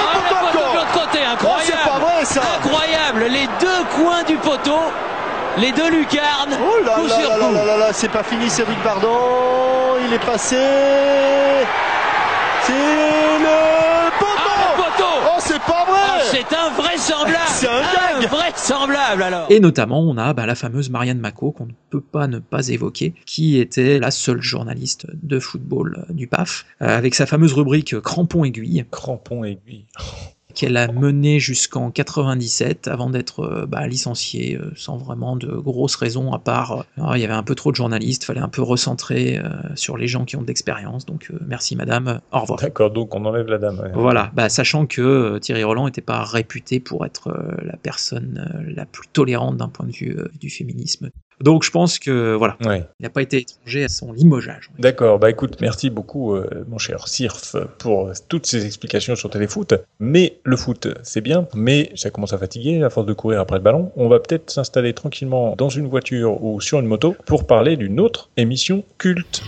ah, le poteau de l'autre côté, incroyable. Oh, C'est pas vrai ça. Incroyable. Les deux coins du poteau, les deux lucarnes, oh là coup là sur là coup. là là là, c'est pas fini Cédric Bardon, il est passé C'est le poteau Ah, le poteau Oh, c'est pas vrai Ah, C'est invraisemblable. C'est un Invraisemblable alors. Et notamment, on a bah, la fameuse Marianne Mako, qu'on ne peut pas ne pas évoquer, qui était la seule journaliste de football euh, du PAF, euh, avec sa fameuse rubrique euh, Crampon aiguille. Crampon aiguille. Qu'elle a mené jusqu'en 97 avant d'être bah, licenciée sans vraiment de grosses raisons à part il y avait un peu trop de journalistes, fallait un peu recentrer sur les gens qui ont de l'expérience. Donc merci madame, au revoir. D'accord, donc on enlève la dame. ouais. Voilà, bah, sachant que Thierry Roland n'était pas réputé pour être la personne la plus tolérante d'un point de vue du féminisme. Donc je pense que voilà, Ouais. il n'a pas été étranger à son limogeage. D'accord, bah écoute, merci beaucoup euh, mon cher Sirf pour euh, toutes ces explications sur Téléfoot. Mais le foot, c'est bien, mais ça commence à fatiguer à force de courir après le ballon. On va peut-être s'installer tranquillement dans une voiture ou sur une moto pour parler d'une autre émission culte.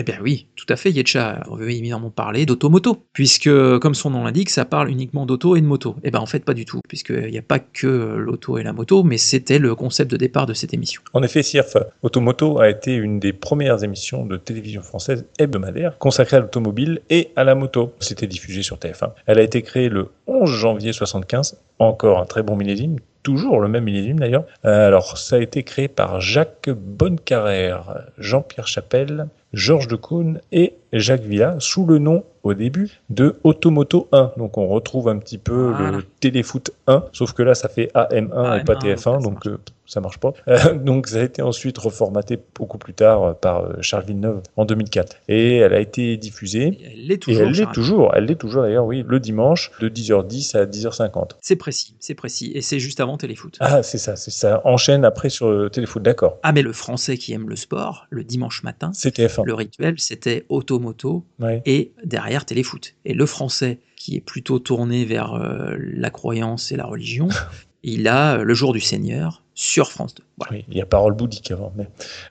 Eh bien oui, tout à fait, Yetcha veut évidemment parler d'automoto, puisque comme son nom l'indique, ça parle uniquement d'auto et de moto. Eh bien en fait pas du tout, puisqu'il n'y a pas que l'auto et la moto, mais c'était le concept de départ de cette émission. En effet, Sirf Automoto a été une des premières émissions de télévision française hebdomadaire consacrée à l'automobile et à la moto. C'était diffusé sur TF1. Elle a été créée le 11 janvier 75, encore un très bon millésime, toujours le même millésime d'ailleurs. Euh, alors, ça a été créé par Jacques Bonnecarrère, Jean-Pierre Chapelle, Georges Decaune et Jacques Villa, sous le nom, au début, de Automoto 1. Donc, on retrouve un petit peu Voilà. le Téléfoot 1, sauf que là, ça fait AM1 et pas AM1, TF1, ouais, ça donc euh, ça marche pas. Euh, donc, ça a été ensuite reformaté beaucoup plus tard euh, par euh, Charles Villeneuve en 2004. Et elle a été diffusée. Et elle l'est Et toujours. elle l'est toujours, elle l'est toujours d'ailleurs, oui, le dimanche de 10h10 à 10h50. C'est précis, c'est précis, et c'est juste avant Téléfoot. Ah, c'est ça, c'est ça. Enchaîne après sur le téléfoot, d'accord. Ah mais le français qui aime le sport, le dimanche matin, TF1. le rituel c'était automoto Ouais. et derrière téléfoot. Et le français qui est plutôt tourné vers euh, la croyance et la religion, il a euh, le jour du Seigneur sur France 2. Voilà, Oui, il y a parole bouddhique avant, mais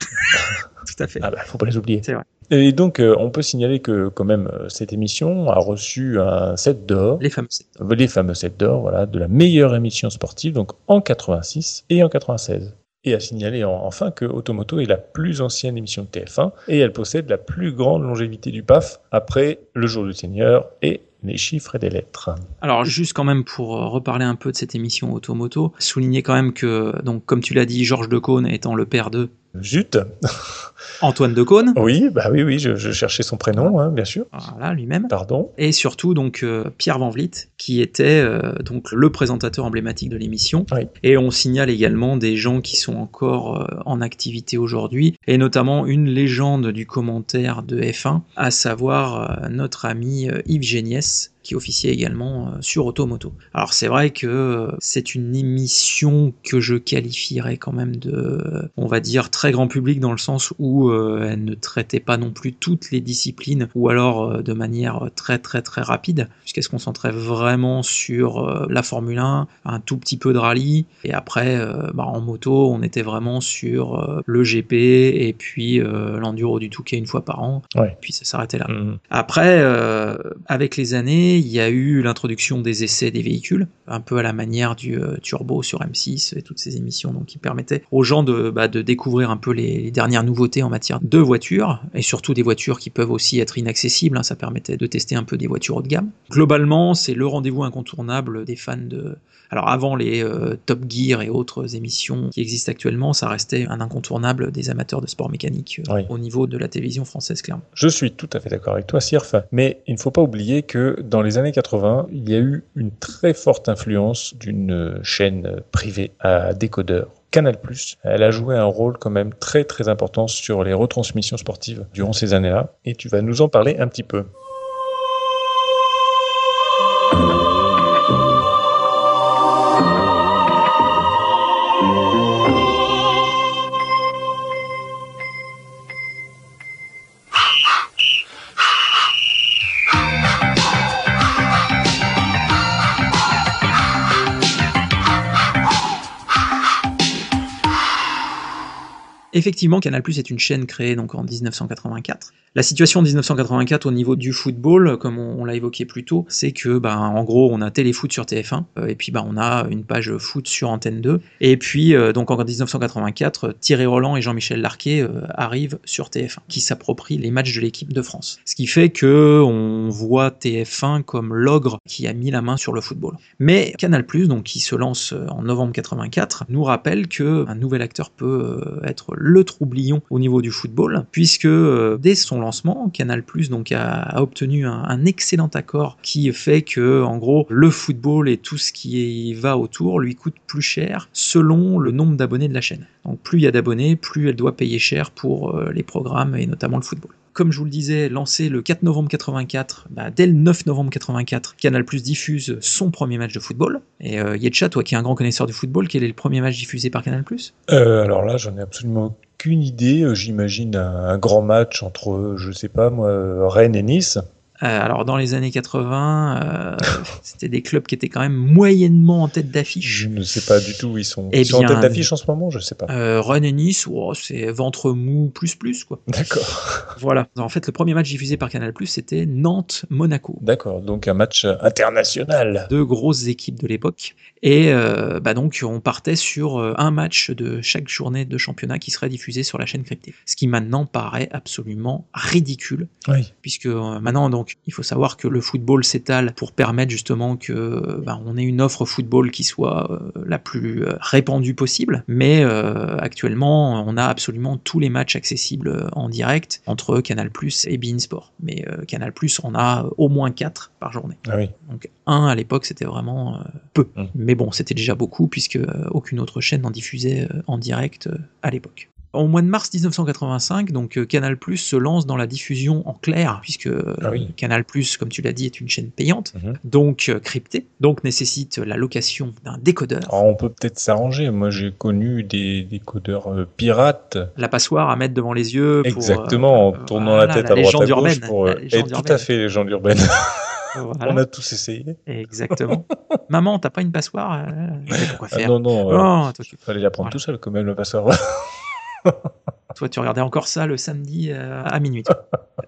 tout à fait. ah bah, faut pas les oublier. C'est vrai. Et donc, euh, on peut signaler que quand même cette émission a reçu un set d'or, Les fameux sept. euh, les fameux sets d'or, voilà, de la meilleure émission sportive, donc en 86 et en 96. Et à signaler en- enfin que Automoto est la plus ancienne émission de TF1 et elle possède la plus grande longévité du PAF après Le Jour du Seigneur et Les chiffres et des lettres. Alors juste quand même pour euh, reparler un peu de cette émission Automoto, souligner quand même que, comme tu l'as dit, Georges Decaune étant le père de Zut Antoine Decaune, Oui, bah oui, oui, je, je cherchais son prénom, hein, bien sûr. voilà lui-même, Pardon. et surtout donc euh, Pierre Van Vliet qui était euh, donc le présentateur emblématique de l'émission Oui. et on signale également des gens qui sont encore euh, en activité aujourd'hui et notamment une légende du commentaire de F1 à savoir notre ami Yves Géniès qui officiait également euh, sur Automoto. Alors c'est vrai que euh, c'est une émission que je qualifierais quand même de, on va dire, très grand public dans le sens où euh, elle ne traitait pas non plus toutes les disciplines ou alors de manière très très très rapide, puisqu'elle se concentrait vraiment sur la Formule 1, un tout petit peu de rallye, et après bah, en moto on était vraiment sur le GP et puis l'enduro du Touquet une fois par an, puis ça s'arrêtait là. Mhm. Après, avec les années, il y a eu l'introduction des essais des véhicules, un peu à la manière du euh, Turbo sur M6 et toutes ces émissions donc, qui permettaient aux gens de, bah, de découvrir un peu les, dernières nouveautés en matière de voitures, et surtout des voitures qui peuvent aussi être inaccessibles, hein, ça permettait de tester un peu des voitures haut de gamme. Globalement, c'est le rendez-vous incontournable des fans de, alors avant les euh, Top Gear et autres émissions qui existent actuellement, ça restait un incontournable des amateurs de sport mécanique euh, Oui. au niveau de la télévision française, clairement. Je suis tout à fait d'accord avec toi, Sirf, mais il ne faut pas oublier que dans les années 80, il y a eu une très forte influence d'une chaîne privée à décodeur. Canal+, elle a joué un rôle quand même très très important sur les retransmissions sportives durant ces années-là, et tu vas nous en parler un petit peu. Effectivement, Canal+ est une chaîne créée donc en 1984. La situation en 1984 au niveau du football, comme on, l'a évoqué plus tôt, c'est que ben en gros on a Téléfoot sur TF1 euh, et puis ben on a une page foot sur Antenne 2 et puis euh, donc en 1984 Thierry Roland et Jean-Michel Larquet euh, arrivent sur TF1 qui s'approprient les matchs de l'équipe de France. Ce qui fait que on voit TF1 comme l'ogre qui a mis la main sur le football. Mais Canal+ donc qui se lance euh, en novembre 84 nous rappelle que un nouvel acteur peut être le troublion au niveau du football puisque euh, dès son lancement, Canal+ donc a, a obtenu un, un, excellent accord qui fait que en gros le football et tout ce qui y va autour lui coûte plus cher selon le nombre d'abonnés de la chaîne. Donc plus il y a d'abonnés, plus elle doit payer cher pour euh, les programmes et notamment le football comme je vous le disais, lancé le 4 novembre 84, bah, dès le 9 novembre 84, Canal Plus diffuse son premier match de football. Et euh, Yetcha, toi qui es un grand connaisseur du football, quel est le premier match diffusé par Canal Plus? Euh, Alors là, j'en ai absolument aucune idée. J'imagine un, grand match entre, je sais pas moi, Rennes et Nice. Euh, alors dans les années 80, euh, c'était des clubs qui étaient quand même moyennement en tête d'affiche. Je ne sais pas du tout où ils sont. Eh ils sont en tête d'affiche en ce moment, je sais pas. Euh, Rennes et Nice, oh, c'est ventre mou plus plus quoi. D'accord. Voilà. En fait, le premier match diffusé par Canal+ c'était Nantes-Monaco. D'accord. Donc un match international. Deux grosses équipes de l'époque. Et euh, bah donc on partait sur euh, un match de chaque journée de championnat qui serait diffusé sur la chaîne cryptée. Ce qui maintenant paraît absolument ridicule. Oui. Puisque euh, maintenant donc il faut savoir que le football s'étale pour permettre justement que bah, on ait une offre football qui soit euh, la plus répandue possible. Mais euh, actuellement on a absolument tous les matchs accessibles en direct entre Canal+ et Bein Sport. Mais Canal+ on a au moins 4 par journée. Ah oui. Donc un à l'époque c'était vraiment peu. Mmh. Mais bon, c'était déjà beaucoup puisque euh, aucune autre chaîne n'en diffusait euh, en direct euh, à l'époque. Au mois de mars 1985, donc euh, Canal+ se lance dans la diffusion en clair, puisque ah oui. Canal+, comme tu l'as dit, est une chaîne payante, mmh. donc euh, cryptée, donc nécessite la location d'un décodeur. Alors on peut peut-être s'arranger. Moi, j'ai connu des décodeurs euh, pirates. La passoire à mettre devant les yeux. Pour, Exactement, en tournant voilà, la tête la à droite à gauche pour. tout à fait, légende urbaine. Voilà. On a tous essayé. Exactement. Maman, t'as pas une passoire euh, quoi Ah non, non. Non, euh, toi, tu- fallait l'apprendre Voilà. tout seul quand même, le passeur. Toi, tu regardais encore ça le samedi euh, à minuit.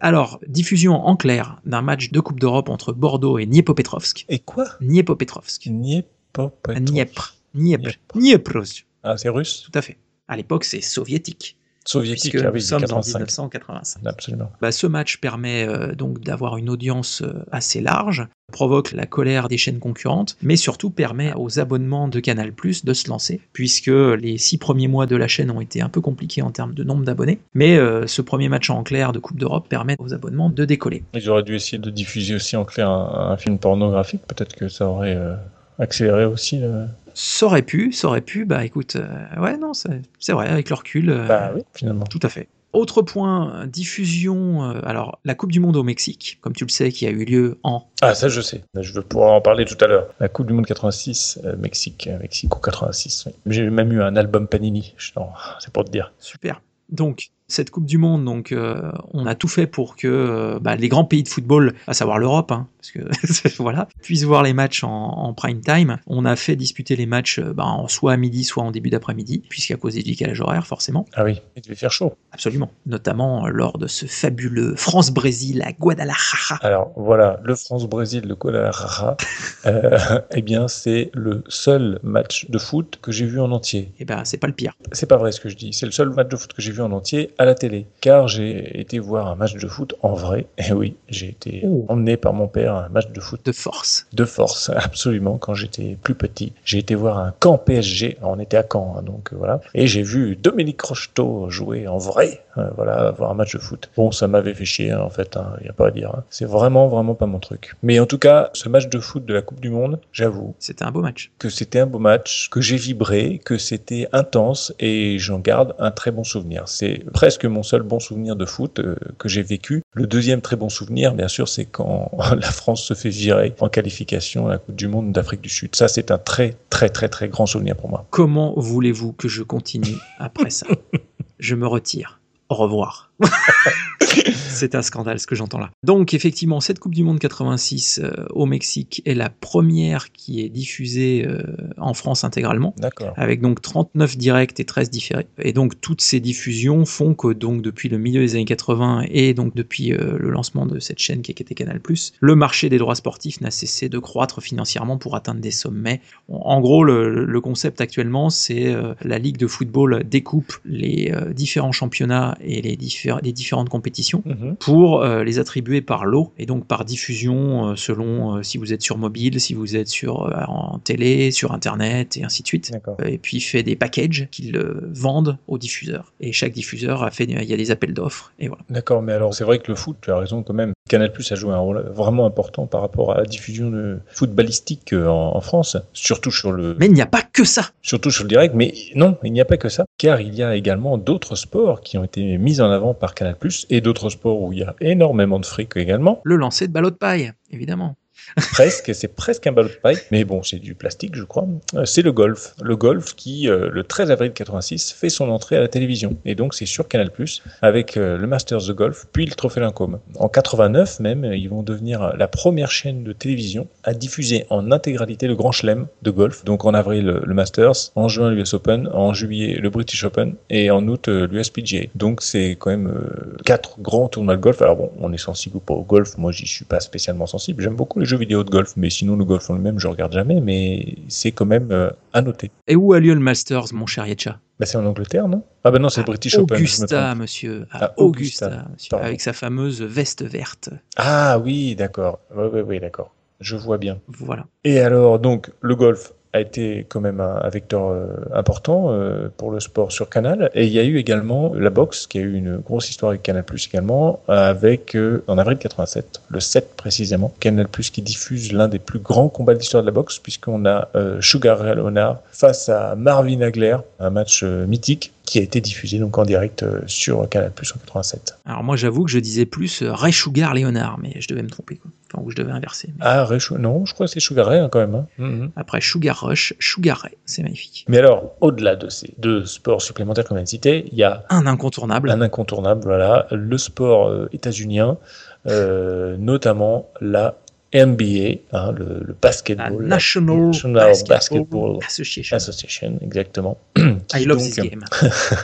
Alors, diffusion en clair d'un match de Coupe d'Europe entre Bordeaux et Dniepopetrovsk. Et quoi? Dniepopetrovsk. Dniepr. Dniepr. Dniepr. Dniepr. Ah, c'est russe? Tout à fait. À l'époque, c'est soviétique. Soviétique, puisque ah nous oui, sommes en 85. 1985. Absolument. Bah, ce match permet euh, donc d'avoir une audience euh, assez large, provoque la colère des chaînes concurrentes, mais surtout permet aux abonnements de Canal+ de se lancer, puisque les six premiers mois de la chaîne ont été un peu compliqués en termes de nombre d'abonnés, mais euh, ce premier match en clair de Coupe d'Europe permet aux abonnements de décoller. Ils auraient dû essayer de diffuser aussi en clair un, un film pornographique. Peut-être que ça aurait accéléré aussi. Le... Ça aurait pu, ça aurait pu, bah écoute, euh, ouais non, c'est vrai, avec le recul, euh, Bah oui, finalement. tout à fait. Autre point, diffusion. euh, alors, la Coupe du Monde au Mexique, comme tu le sais, qui a eu lieu en. Ah, ça, je sais. Je veux pouvoir en parler tout à l'heure. La Coupe du Monde 86, euh, Mexique, Mexico 86. oui. J'ai même eu un album Panini. C'est pour te dire. Super. Donc, cette Coupe du Monde, donc, euh, on a tout fait pour que euh, bah, les grands pays de football, à savoir l'Europe, hein, parce que voilà, puissent voir les matchs en, en prime time. On a fait disputer les matchs euh, bah, en- soit à midi, soit en début d'après-midi, puisqu'à cause des décalages horaires, forcément. Ah oui, il devait faire chaud. Absolument. Notamment lors de ce fabuleux France-Brésil à Guadalajara. Alors voilà, le France-Brésil de Guadalajara, euh, eh bien c'est le seul match de foot que j'ai vu en entier. Eh ben, c'est pas le pire. C'est pas vrai ce que je dis, c'est le seul match de foot que j'ai vu en entier à la télé. Car j'ai été voir un match de foot en vrai. Et oui, j'ai été Oh. emmené par mon père à un match de foot. De force. De force, absolument, quand j'étais plus petit. J'ai été voir un camp PSG, on était à Caen, hein, donc voilà. Et j'ai vu Dominique Rocheteau jouer en vrai, euh, voilà, voir un match de foot. Bon, ça m'avait fait chier, hein, en fait, il n'y a pas à dire. hein. C'est vraiment, vraiment pas mon truc. Mais en tout cas, ce match de foot de la Coupe du Monde, j'avoue C'était un beau match. que c'était un beau match, que j'ai vibré, que c'était intense et j'en garde un très bon souvenir. C'est presque mon seul bon souvenir de foot euh, que j'ai vécu. Le deuxième très bon souvenir, bien sûr, c'est quand la France se fait virer en qualification à la Coupe du Monde d'Afrique du Sud. Ça, c'est un très, très, très, très grand souvenir pour moi. Comment voulez-vous que je continue après ça? Je me retire. Au revoir. C'est un scandale ce que j'entends là. Donc effectivement, cette Coupe du Monde 86 euh, au Mexique est la première qui est diffusée euh, en France intégralement, avec donc 39 directs et 13 différés. Et donc toutes ces diffusions font que donc depuis le milieu des années 80 et donc depuis euh, le lancement de cette chaîne qui était Canal+, le marché des droits sportifs n'a cessé de croître financièrement pour atteindre des sommets. En gros, le, le concept actuellement, c'est la Ligue de football découpe les différents championnats et les, diffé- les différentes compétitions Mhm. pour euh, les attribuer par lot et donc par diffusion euh, selon euh, si vous êtes sur mobile, si vous êtes sur euh, en télé, sur internet et ainsi de suite. D'accord. Et puis il fait des packages qu'ils vendent aux diffuseurs. Et chaque diffuseur a fait, il y a des appels d'offres et voilà. D'accord, mais alors c'est vrai que le foot, tu as raison quand même. Canal Plus a joué un rôle vraiment important par rapport à la diffusion de footballistique euh, en, en France, surtout sur le, Mais il n'y a pas que ça. surtout sur le direct. Mais non, il n'y a pas que ça, car il y a également d'autres sports qui ont été mis en avant par Canal Plus et d'autres sports où il y a énormément de fric également. Le lancer de ballot de paille, évidemment. Presque, c'est presque un ballot de paille, mais bon, c'est du plastique, je crois. Euh, C'est le golf. Le golf qui, euh, le 13 avril 86, fait son entrée à la télévision. Et donc, c'est sur Canal+, avec euh, le Masters de golf, puis le Trophée Lincôme. En 89 même, ils vont devenir la première chaîne de télévision à diffuser en intégralité le Grand Chelem de golf. Donc, en avril, le- Masters, en juin, l'US Open, en juillet, le British Open, et en août, l'USPGA. Donc, c'est quand même quatre grands tournois de golf. Alors bon, on est sensible ou pas au golf. Moi, j'y suis pas spécialement sensible. J'aime beaucoup les jeux vidéo de golf, mais sinon, le golf en lui-même, je regarde jamais, mais c'est quand même euh, à noter. Et où a lieu le Masters, mon cher Yetcha? Bah, c'est en Angleterre, non? Ah bah non, c'est le British Augusta, monsieur. À Ah, Augusta, Augusta, monsieur, pardon. avec sa fameuse veste verte. Ah oui, d'accord. Oui, oui, oui, d'accord. Je vois bien. Voilà. Et alors, donc, le golf a été quand même un, un vecteur euh, important euh, pour le sport sur Canal. Et il y a eu également la boxe, qui a eu une grosse histoire avec Canal Plus également, avec, euh, en avril 87, le 7 précisément, Canal Plus qui diffuse l'un des plus grands combats de l'histoire de la boxe, puisqu'on a Sugar Ray Leonard face à Marvin Hagler, un match mythique qui a été diffusé donc en direct sur Canal Plus en 87. Alors moi, j'avoue que je disais plus Ray Sugar Léonard, mais je devais me tromper, quoi. Ou je devais inverser. Mais Ah, Ray non, je crois que c'est Sugar Ray hein, quand même. hein. Mhm. Après Sugar Rush, Sugar Ray, c'est magnifique. Mais alors, au-delà de ces deux sports supplémentaires qu'on vient de citer, il y a Un incontournable. un incontournable, voilà, le sport euh, états-unien, euh, notamment la NBA, hein, le, le La basketball. National, National Basketball, Basketball Association. Association, exactement. I love donc- this game.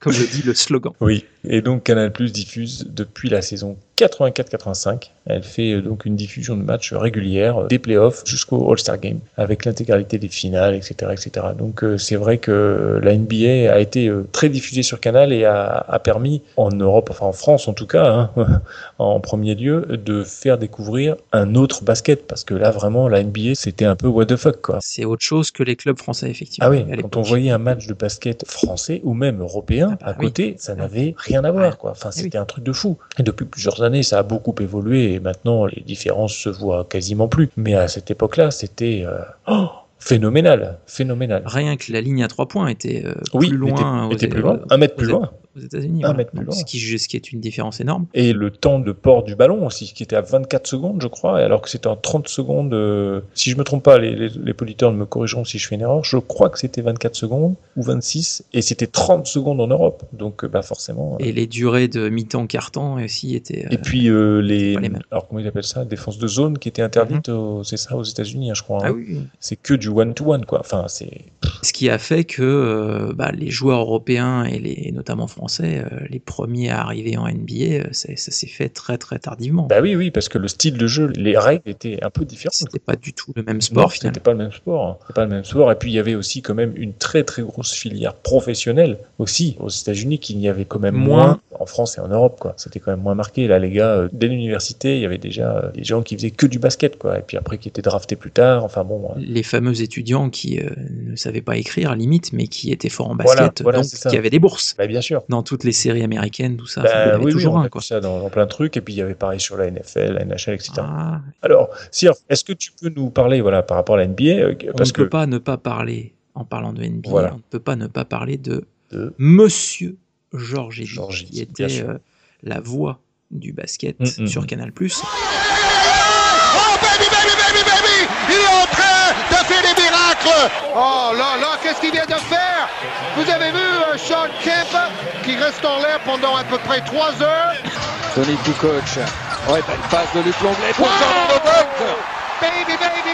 Comme le dit le slogan. Oui, et donc Canal Plus diffuse depuis la saison 84-85. Elle fait euh, donc une diffusion de matchs régulière, euh, des playoffs jusqu'au All-Star Game, avec l'intégralité des finales, etc. etc. Donc euh, c'est vrai que la NBA a été très diffusée sur Canal et a, a permis en Europe, enfin en France en tout cas, hein, en premier lieu, de faire découvrir un autre basket, parce que là vraiment la NBA c'était un peu what the fuck quoi. C'est autre chose que les clubs français, effectivement. Ah oui, quand on voyait un match de basket français ou même européen Ah bah à oui. côté, ça n'avait rien à voir, quoi. Enfin, Eh c'était un truc de fou. Et depuis plusieurs années, ça a beaucoup évolué et maintenant, les différences se voient quasiment plus. Mais à cette époque-là, c'était euh, oh, phénoménal, phénoménal. Rien que la ligne à trois points était euh, Oui, plus loin. était, aux- était plus loin, un mètre plus loin. Aux États-Unis. Voilà. loin. ce, qui, ce qui est une différence énorme. Et le temps de port du ballon aussi, qui était à 24 secondes, je crois, alors que c'était en 30 secondes. euh, si je me trompe pas, les, les, les auditeurs me corrigeront si je fais une erreur. Je crois que c'était 24 secondes ou 26, et c'était 30 secondes en Europe. Donc, euh, bah forcément. euh, Et les durées de mi-temps, quart-temps aussi étaient. Et puis euh, les, alors comment ils appellent ça, défense de zone qui était interdite, au- c'est ça aux États-Unis, hein, je crois. Ah hein. oui. C'est que du one to one quoi. Enfin c'est. Ce qui a fait que bah, les joueurs européens et les et notamment français, euh, les premiers à arriver en NBA, euh, ça s'est fait très très tardivement. Bah oui oui parce que le style de jeu, les règles étaient un peu différentes. C'était pas du tout le même sport finalement. C'était pas le même sport. hein. C'était pas le même sport. Et puis il y avait aussi quand même une très très grosse filière professionnelle aussi aux États-Unis qu'il n'y avait quand même Moins. en France et en Europe quoi. C'était quand même moins marqué. Là les gars, euh, dès l'université, il y avait déjà des gens qui faisaient que du basket quoi. Et puis après qui étaient draftés plus tard. Enfin bon. euh, Les fameux étudiants qui euh, ne savaient pas écrire limite, mais qui étaient forts en Voilà, basket, voilà, donc c'est ça. qui avaient des bourses. Bah bien sûr. Dans toutes les séries américaines, tout ça, Bah, enfin, il y avait oui, oui, toujours on un quoi. ça dans, dans plein de trucs. Et puis il y avait pareil sur la NFL, la NHL, etc. Ah. Alors, Sir, est-ce que tu peux nous parler voilà, par rapport à la NBA euh, On Parce ne que peut pas ne pas parler, en parlant de NBA, Voilà. on ne peut pas ne pas parler de, De Monsieur Georges qui était euh, la voix du basket Mm, mm, sur mm. Canal+. Oh baby, baby, baby, baby Il est en train de faire des miracles Oh là là, qu'est-ce qu'il vient de faire? Vous avez vu euh, Sean Kemp en l'air pendant à peu près 3 heures. Tony coach. Ouais, belle passe de Luc Longley. Pour Wow baby, baby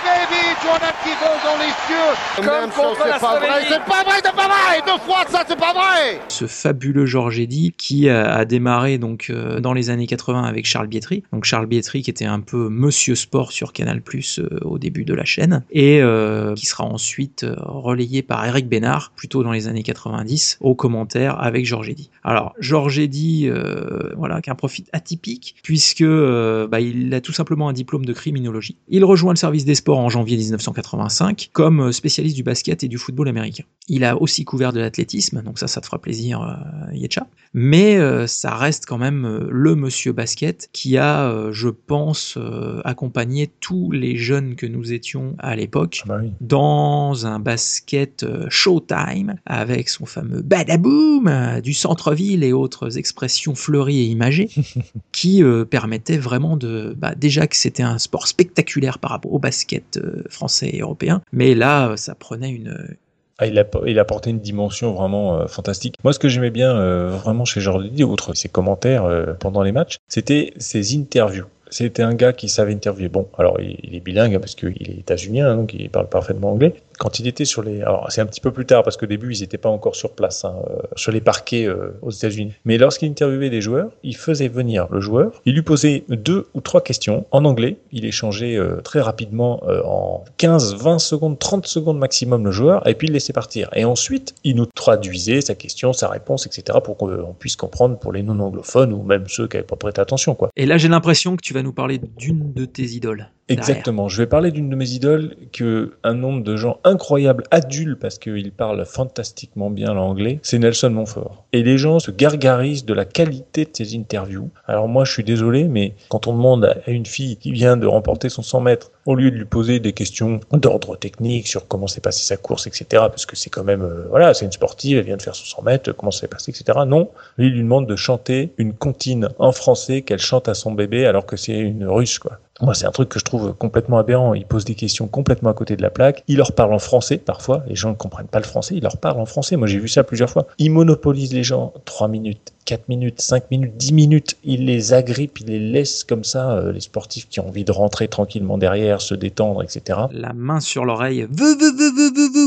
Jordan qui vole dans les cieux Comme contre c'est la pas vrai, Slovénie. c'est pas vrai, c'est pas vrai Deux fois ça, c'est pas vrai ce fabuleux Georges Eddy qui a, a démarré donc euh, dans les années 80 avec Charles Bietri. Donc Charles Bietri qui était un peu Monsieur Sport sur Canal+ euh, au début de la chaîne et euh, qui sera ensuite euh, relayé par Eric Bénard plutôt dans les années 90 aux commentaires avec Georges Eddy. Alors Georges Eddy euh, voilà qui a un profil atypique puisque euh, bah, il a tout simplement un diplôme de criminologie. Il rejoint le service des sports en janvier 1985 comme euh, spécialiste du basket et du football américain. Il a aussi couvert de l'athlétisme, donc ça, ça te fera plaisir, euh, Yetcha. Mais euh, ça reste quand même le monsieur basket qui a, je pense, accompagné tous les jeunes que nous étions à l'époque Ah bah oui. dans un basket showtime avec son fameux badaboom du centre-ville et autres expressions fleuries et imagées qui permettaient vraiment de bah, déjà que c'était un sport spectaculaire par rapport au basket euh, français et européen mais là euh, ça prenait une Ah, il, a, il a apporté une dimension vraiment euh, fantastique. Moi, ce que j'aimais bien euh, vraiment chez Eddy, outre ses commentaires pendant les matchs, c'était ses interviews. C'était un gars qui savait interviewer. Bon, alors il, il est bilingue hein, parce qu'il est états-unien, hein, donc il parle parfaitement anglais. Quand il était sur les, alors c'est un petit peu plus tard parce qu'au début ils n'étaient pas encore sur place, hein, euh, sur les parquets euh, aux États-Unis. Mais lorsqu'il interviewait des joueurs, il faisait venir le joueur, il lui posait deux ou trois questions en anglais. Il échangeait euh, très rapidement en 15, 20 secondes, 30 secondes maximum le joueur, et puis il le laissait partir. Et ensuite, il nous traduisait sa question, sa réponse, etc. pour qu'on puisse comprendre pour les non-anglophones ou même ceux qui n'avaient pas prêté attention, quoi. et là j'ai l'impression que tu vas nous parler d'une de tes idoles derrière. Exactement. Je vais parler d'une de mes idoles que un nombre de gens incroyables adulent parce qu'il parle fantastiquement bien l'anglais. C'est Nelson Montfort. Et les gens se gargarisent de la qualité de ses interviews. Alors moi, je suis désolé, mais quand on demande à une fille qui vient de remporter son 100 mètres, au lieu de lui poser des questions d'ordre technique sur comment s'est passée sa course, etc., parce que c'est quand même, euh, voilà, c'est une sportive, elle vient de faire son 100 mètres, comment s'est passé, etc. Non, lui, il lui demande de chanter une comptine en français qu'elle chante à son bébé alors que c'est une russe, quoi. Moi, c'est un truc que je trouve complètement aberrant. Il pose des questions complètement à côté de la plaque. Il leur parle en français, parfois. Les gens ne comprennent pas le français. Il leur parle en français. Moi, j'ai vu ça plusieurs fois. Il monopolise les gens 3 minutes, 4 minutes, 5 minutes, 10 minutes. Il les agrippe, il les laisse comme ça, euh, les sportifs qui ont envie de rentrer tranquillement derrière, se détendre, etc. la main sur l'oreille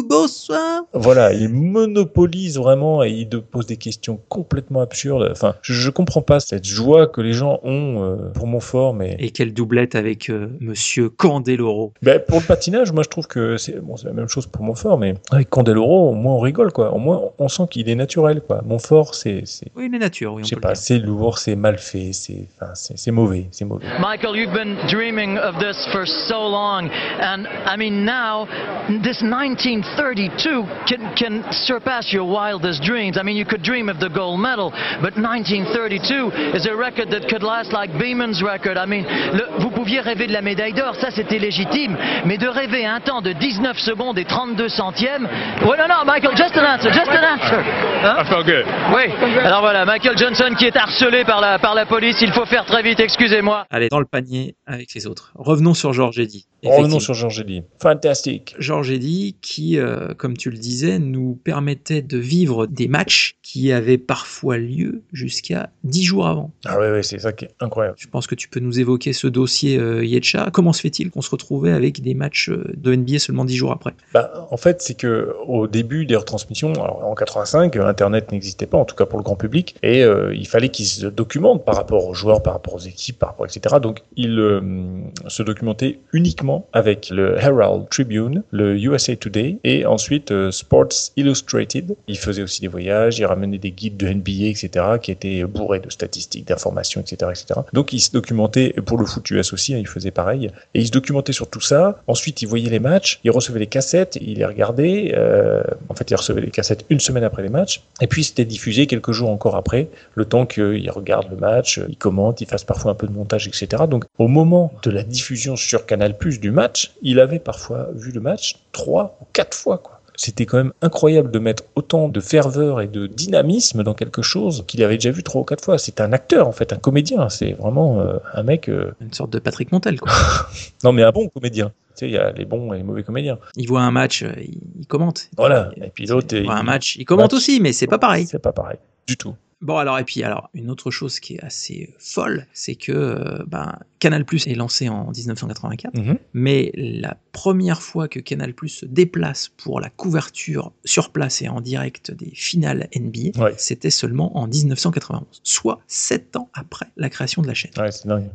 bonsoir Voilà, il monopolise vraiment et il te pose des questions complètement absurdes. Enfin, je, je comprends pas cette joie que les gens ont euh, pour Montfort, mais et quelle doublette avec euh, monsieur Candeloro Ben, pour le patinage, moi je trouve que c'est bon, c'est la même chose pour Montfort, mais avec Candeloro, au moins on rigole quoi. Au moins on sent qu'il est naturel quoi. Montfort, c'est, oui il est nature oui je sais pas, c'est lourd, c'est mal fait, c'est, enfin, mauvais, c'est mauvais. Michael, you've been dreaming of this for so long. And I mean, now, this 1932 can, can surpass your wildest dreams. I mean, you could dream of the gold medal, but 1932 is a record that could last like Beeman's record. I mean, le, vous pouviez rêver de la médaille d'or, ça c'était légitime, mais de rêver un temps de 19 secondes et 32 centièmes. Ouais, non, non, Michael, just an answer, just an answer. Hein? I felt good. Oui. Alors voilà, Michael Johnson qui est harcelé par la, par la police. Il faut faire très vite, excusez-moi. Allez, dans le panier avec les autres. Revenons sur Georges Eddy. Revenons sur Georges Eddy. Fantastique. Georges Eddy qui, euh, comme tu le disais, nous permettait de vivre des matchs qui avaient parfois lieu jusqu'à 10 jours avant. Ah oui, oui, c'est ça qui est incroyable. Je pense que tu peux nous évoquer ce dossier euh, Yetcha. Comment se fait-il qu'on se retrouvait avec des matchs euh, de NBA seulement 10 jours après? Bah, En fait, c'est que au début des retransmissions, alors en 85, Internet n'existait pas, en tout cas pour le grand public, et euh, il fallait qu'ils se documentent par rapport aux joueurs, par rapport aux équipes, par rapport, etc. Donc, ils euh, se documentaient uniquement avec le Herald Tribune, le USA Today, et ensuite euh, Sports Illustrated. Ils faisaient aussi des voyages, ils ramenaient des guides de NBA, etc., qui étaient bourrés de statistiques, d'informations, etc., etc. Donc, ils se documentaient, pour le foot US aussi, hein, ils faisaient pareil, et ils se documentaient sur tout ça. Ensuite, ils voyaient les matchs, ils recevaient les cassettes, ils les regardaient. Euh, en fait, ils recevaient les cassettes une semaine après les matchs, et puis c'était diffusé quelques jours encore après, le temps qu'ils regardent le match, ils commentent, ils fassent parfois un peu de montage, etc. Donc, au moment de la diffusion sur Canal Plus du match, il avait parfois vu le match trois ou quatre fois, quoi. C'était quand même incroyable de mettre autant de ferveur et de dynamisme dans quelque chose qu'il avait déjà vu trois ou quatre fois. C'est un acteur, en fait, un comédien. C'est vraiment euh, un mec. euh, Une sorte de Patrick Montel, quoi. Non, mais un bon comédien. Tu sais, il y a les bons et les mauvais comédiens. il voit un match, euh, il, commente. Voilà. Et puis l'autre. Il voit un match, il commente match. aussi, mais c'est pas pareil. C'est pas pareil. Du tout. Bon alors et puis alors une autre chose qui est assez folle, c'est que euh, ben, Canal Plus est lancé en 1984, Mhm. mais la première fois que Canal Plus se déplace pour la couverture sur place et en direct des finales NBA, Ouais. c'était seulement en 1991, soit sept ans après la création de la chaîne. Ouais.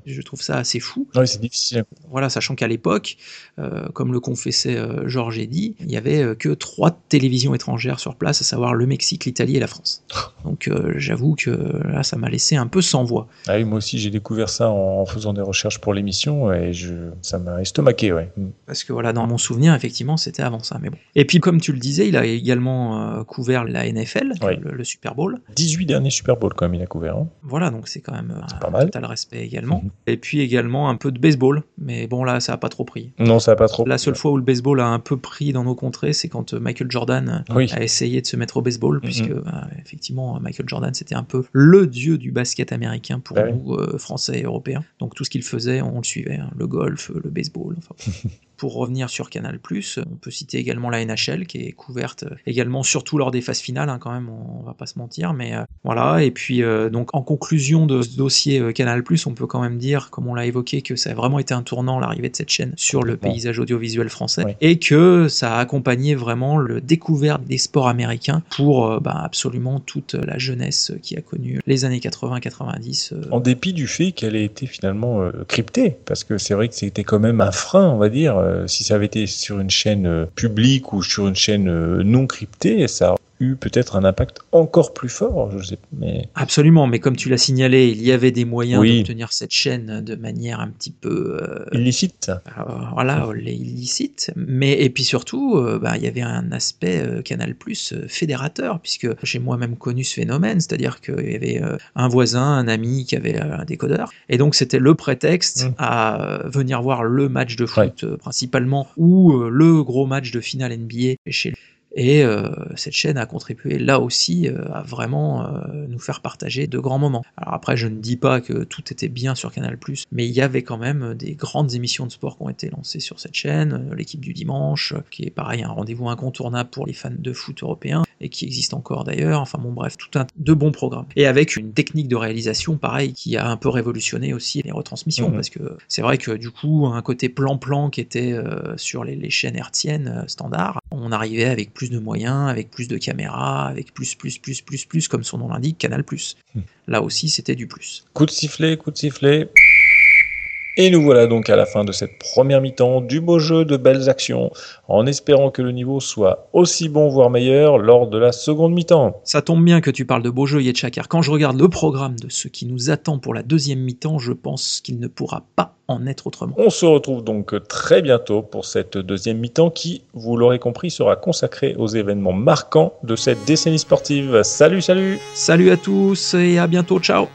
Je trouve ça assez fou. Ouais, c'est difficile. Voilà, sachant qu'à l'époque, euh, comme le confessait euh, Georges Eddy, il y avait euh, que trois télévisions étrangères sur place, à savoir le Mexique, l'Italie et la France. Donc euh, j'avoue que là, ça m'a laissé un peu sans voix. Ah oui, moi aussi, j'ai découvert ça en faisant des recherches pour l'émission et je... ça m'a estomaqué, ouais. Mm. Parce que voilà, dans mon souvenir, effectivement, c'était avant ça. Mais bon. Et puis, comme tu le disais, il a également euh, couvert la NFL, le, le Super Bowl. 18 derniers Super Bowl quand même, il a couvert. hein. Voilà, donc c'est quand même un pas mal. total respect également. Et puis également un peu de baseball, mais bon là, ça a pas trop pris. Non, ça a pas trop. La seule fois où le baseball a un peu pris dans nos contrées, c'est quand euh, Michael Jordan euh, Oui. a essayé de se mettre au baseball, Mhm. puisque bah, effectivement Michael Jordan c'était un peu le dieu du basket américain pour nous euh, Français et Européens. Donc tout ce qu'il faisait, on le suivait, hein. le golf, le baseball. Enfin, pour revenir sur Canal+, on peut citer également la NHL qui est couverte euh, également surtout lors des phases finales, hein, quand même, on, on va pas se mentir, mais euh, voilà. Et puis euh, donc en conclusion de ce dossier Canal+, on peut quand même dire, comme on l'a évoqué, que ça a vraiment été un tournant l'arrivée de cette chaîne sur le paysage audiovisuel français et que ça a accompagné vraiment le découverte des sports américains pour bah, absolument toute la jeunesse qui a connu les années 80-90. euh, En dépit du fait qu'elle ait été finalement cryptée, parce que c'est vrai que c'était quand même un frein, on va dire. Euh, si ça avait été sur une chaîne euh, publique ou sur une chaîne euh, non cryptée, ça eu peut-être un impact encore plus fort, je sais pas. Mais Absolument, mais comme tu l'as signalé, il y avait des moyens Oui. d'obtenir cette chaîne de manière un petit peu euh, illicite. euh, voilà, les illicite. Mais et puis surtout, euh, bah, il y avait un aspect Canal Plus fédérateur, puisque j'ai moi-même connu ce phénomène, c'est-à-dire qu'il y avait un voisin, un ami qui avait un décodeur, et donc c'était le prétexte Mm. à venir voir le match de foot principalement ou le gros match de finale NBA chez. Et euh, cette chaîne a contribué là aussi euh, à vraiment euh, nous faire partager de grands moments. Alors après, je ne dis pas que tout était bien sur Canal+, mais il y avait quand même des grandes émissions de sport qui ont été lancées sur cette chaîne, l'équipe du dimanche, qui est pareil un rendez-vous incontournable pour les fans de foot européens et qui existe encore d'ailleurs. Enfin bon, bref, tout un de bons programmes. Et avec une technique de réalisation pareil qui a un peu révolutionné aussi les retransmissions Mhm. parce que c'est vrai que du coup un côté plan-plan qui était sur les, les chaînes hertziennes standards, on arrivait avec plus de moyens, avec plus de caméras, avec plus plus plus plus plus comme son nom l'indique, Canal+. Hmm. Là aussi c'était du plus. coup de sifflet, coup de sifflet. Et nous voilà donc à la fin de cette première mi-temps, du beau jeu, de belles actions, en espérant que le niveau soit aussi bon, voire meilleur, lors de la seconde mi-temps. Ça tombe bien que tu parles de beau jeu, Yetcha, car quand je regarde le programme de ce qui nous attend pour la deuxième mi-temps, je pense qu'il ne pourra pas en être autrement. On se retrouve donc très bientôt pour cette deuxième mi-temps qui, vous l'aurez compris, sera consacrée aux événements marquants de cette décennie sportive. Salut, salut Salut à tous et à bientôt, ciao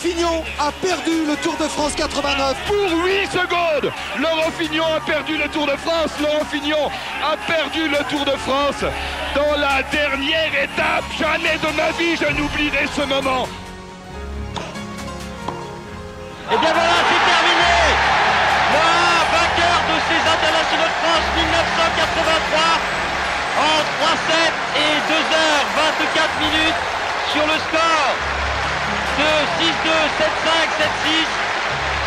Fignon a perdu le Tour de France 89 Pour 8 secondes Laurent Fignon a perdu le Tour de France. Laurent Fignon a perdu le Tour de France dans la dernière étape. Jamais de ma vie je n'oublierai ce moment. Et bien voilà, c'est terminé. Le vainqueur de ces internationaux de France 1983 en 3-7 et 2h24 minutes sur le score. de 6-2, 7-5, 7-6.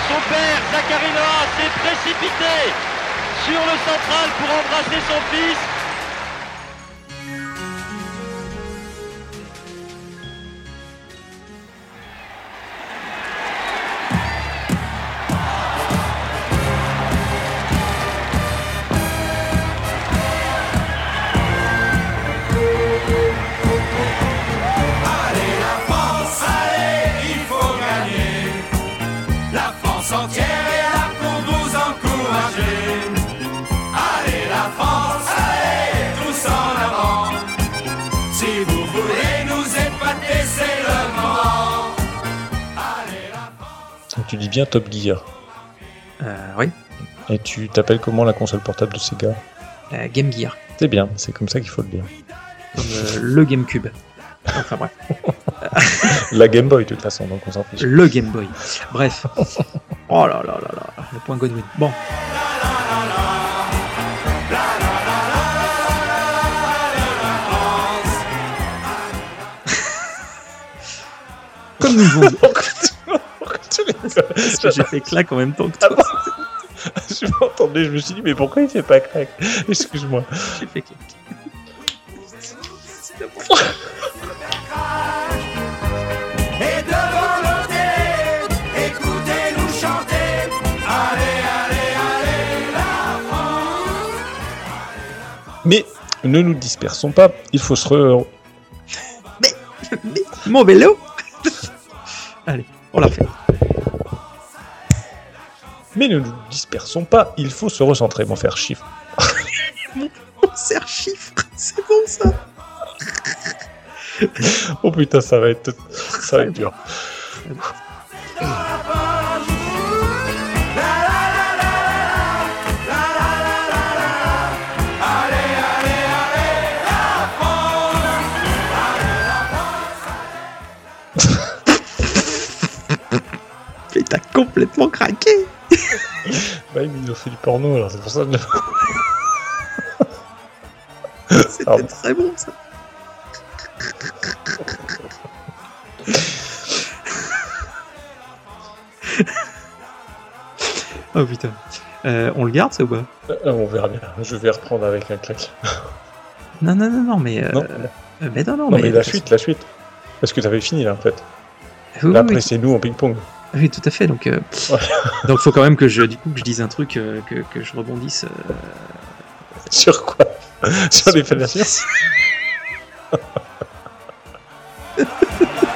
Son père, Zachary Noah, s'est précipité sur le central pour embrasser son fils. Tu dis bien Top Gear. Euh, oui. Et tu t'appelles comment la console portable de Sega? Euh, Game Gear, C'est bien, c'est comme ça qu'il faut le dire. comme euh, le GameCube. Enfin bref. La Game Boy de toute façon, donc on s'en fiche. Le Game Boy. Bref. Oh là là là là, le point Godwin. Bon. Comme nous. Parce que j'ai fait claque en même temps que toi. je m'entendais, je me suis dit, mais pourquoi il fait pas crack Excuse-moi. J'ai fait claque. Et devant télés, écoutez-nous chanter. Allez, allez, allez, la France. Mais ne nous dispersons pas, il faut se re... Mon vélo Allez, on l'a fait. Mais ne nous dispersons pas, il faut se recentrer, mon frère chiffre. Mon serre chiffre, c'est bon ça oh putain, ça va être, ça va être dur. Mais t'as complètement craqué Bah, ils ont fait du porno, alors c'est pour ça que... C'était très bon ça Oh putain. Euh, on le garde ça ou pas? Euh, on verra bien, je vais reprendre avec un claque. Non, non, non, non, mais. euh, Non. euh, mais non, non, Non, mais, la suite, la suite. Parce que t'avais fini là en fait. Oui, là, oui, après, oui. c'est nous en ping-pong. Oui, tout à fait. Donc, euh, donc, faut quand même que je, du coup, que je dise un truc, euh, que, je rebondisse. Euh, sur quoi? Sur les sur-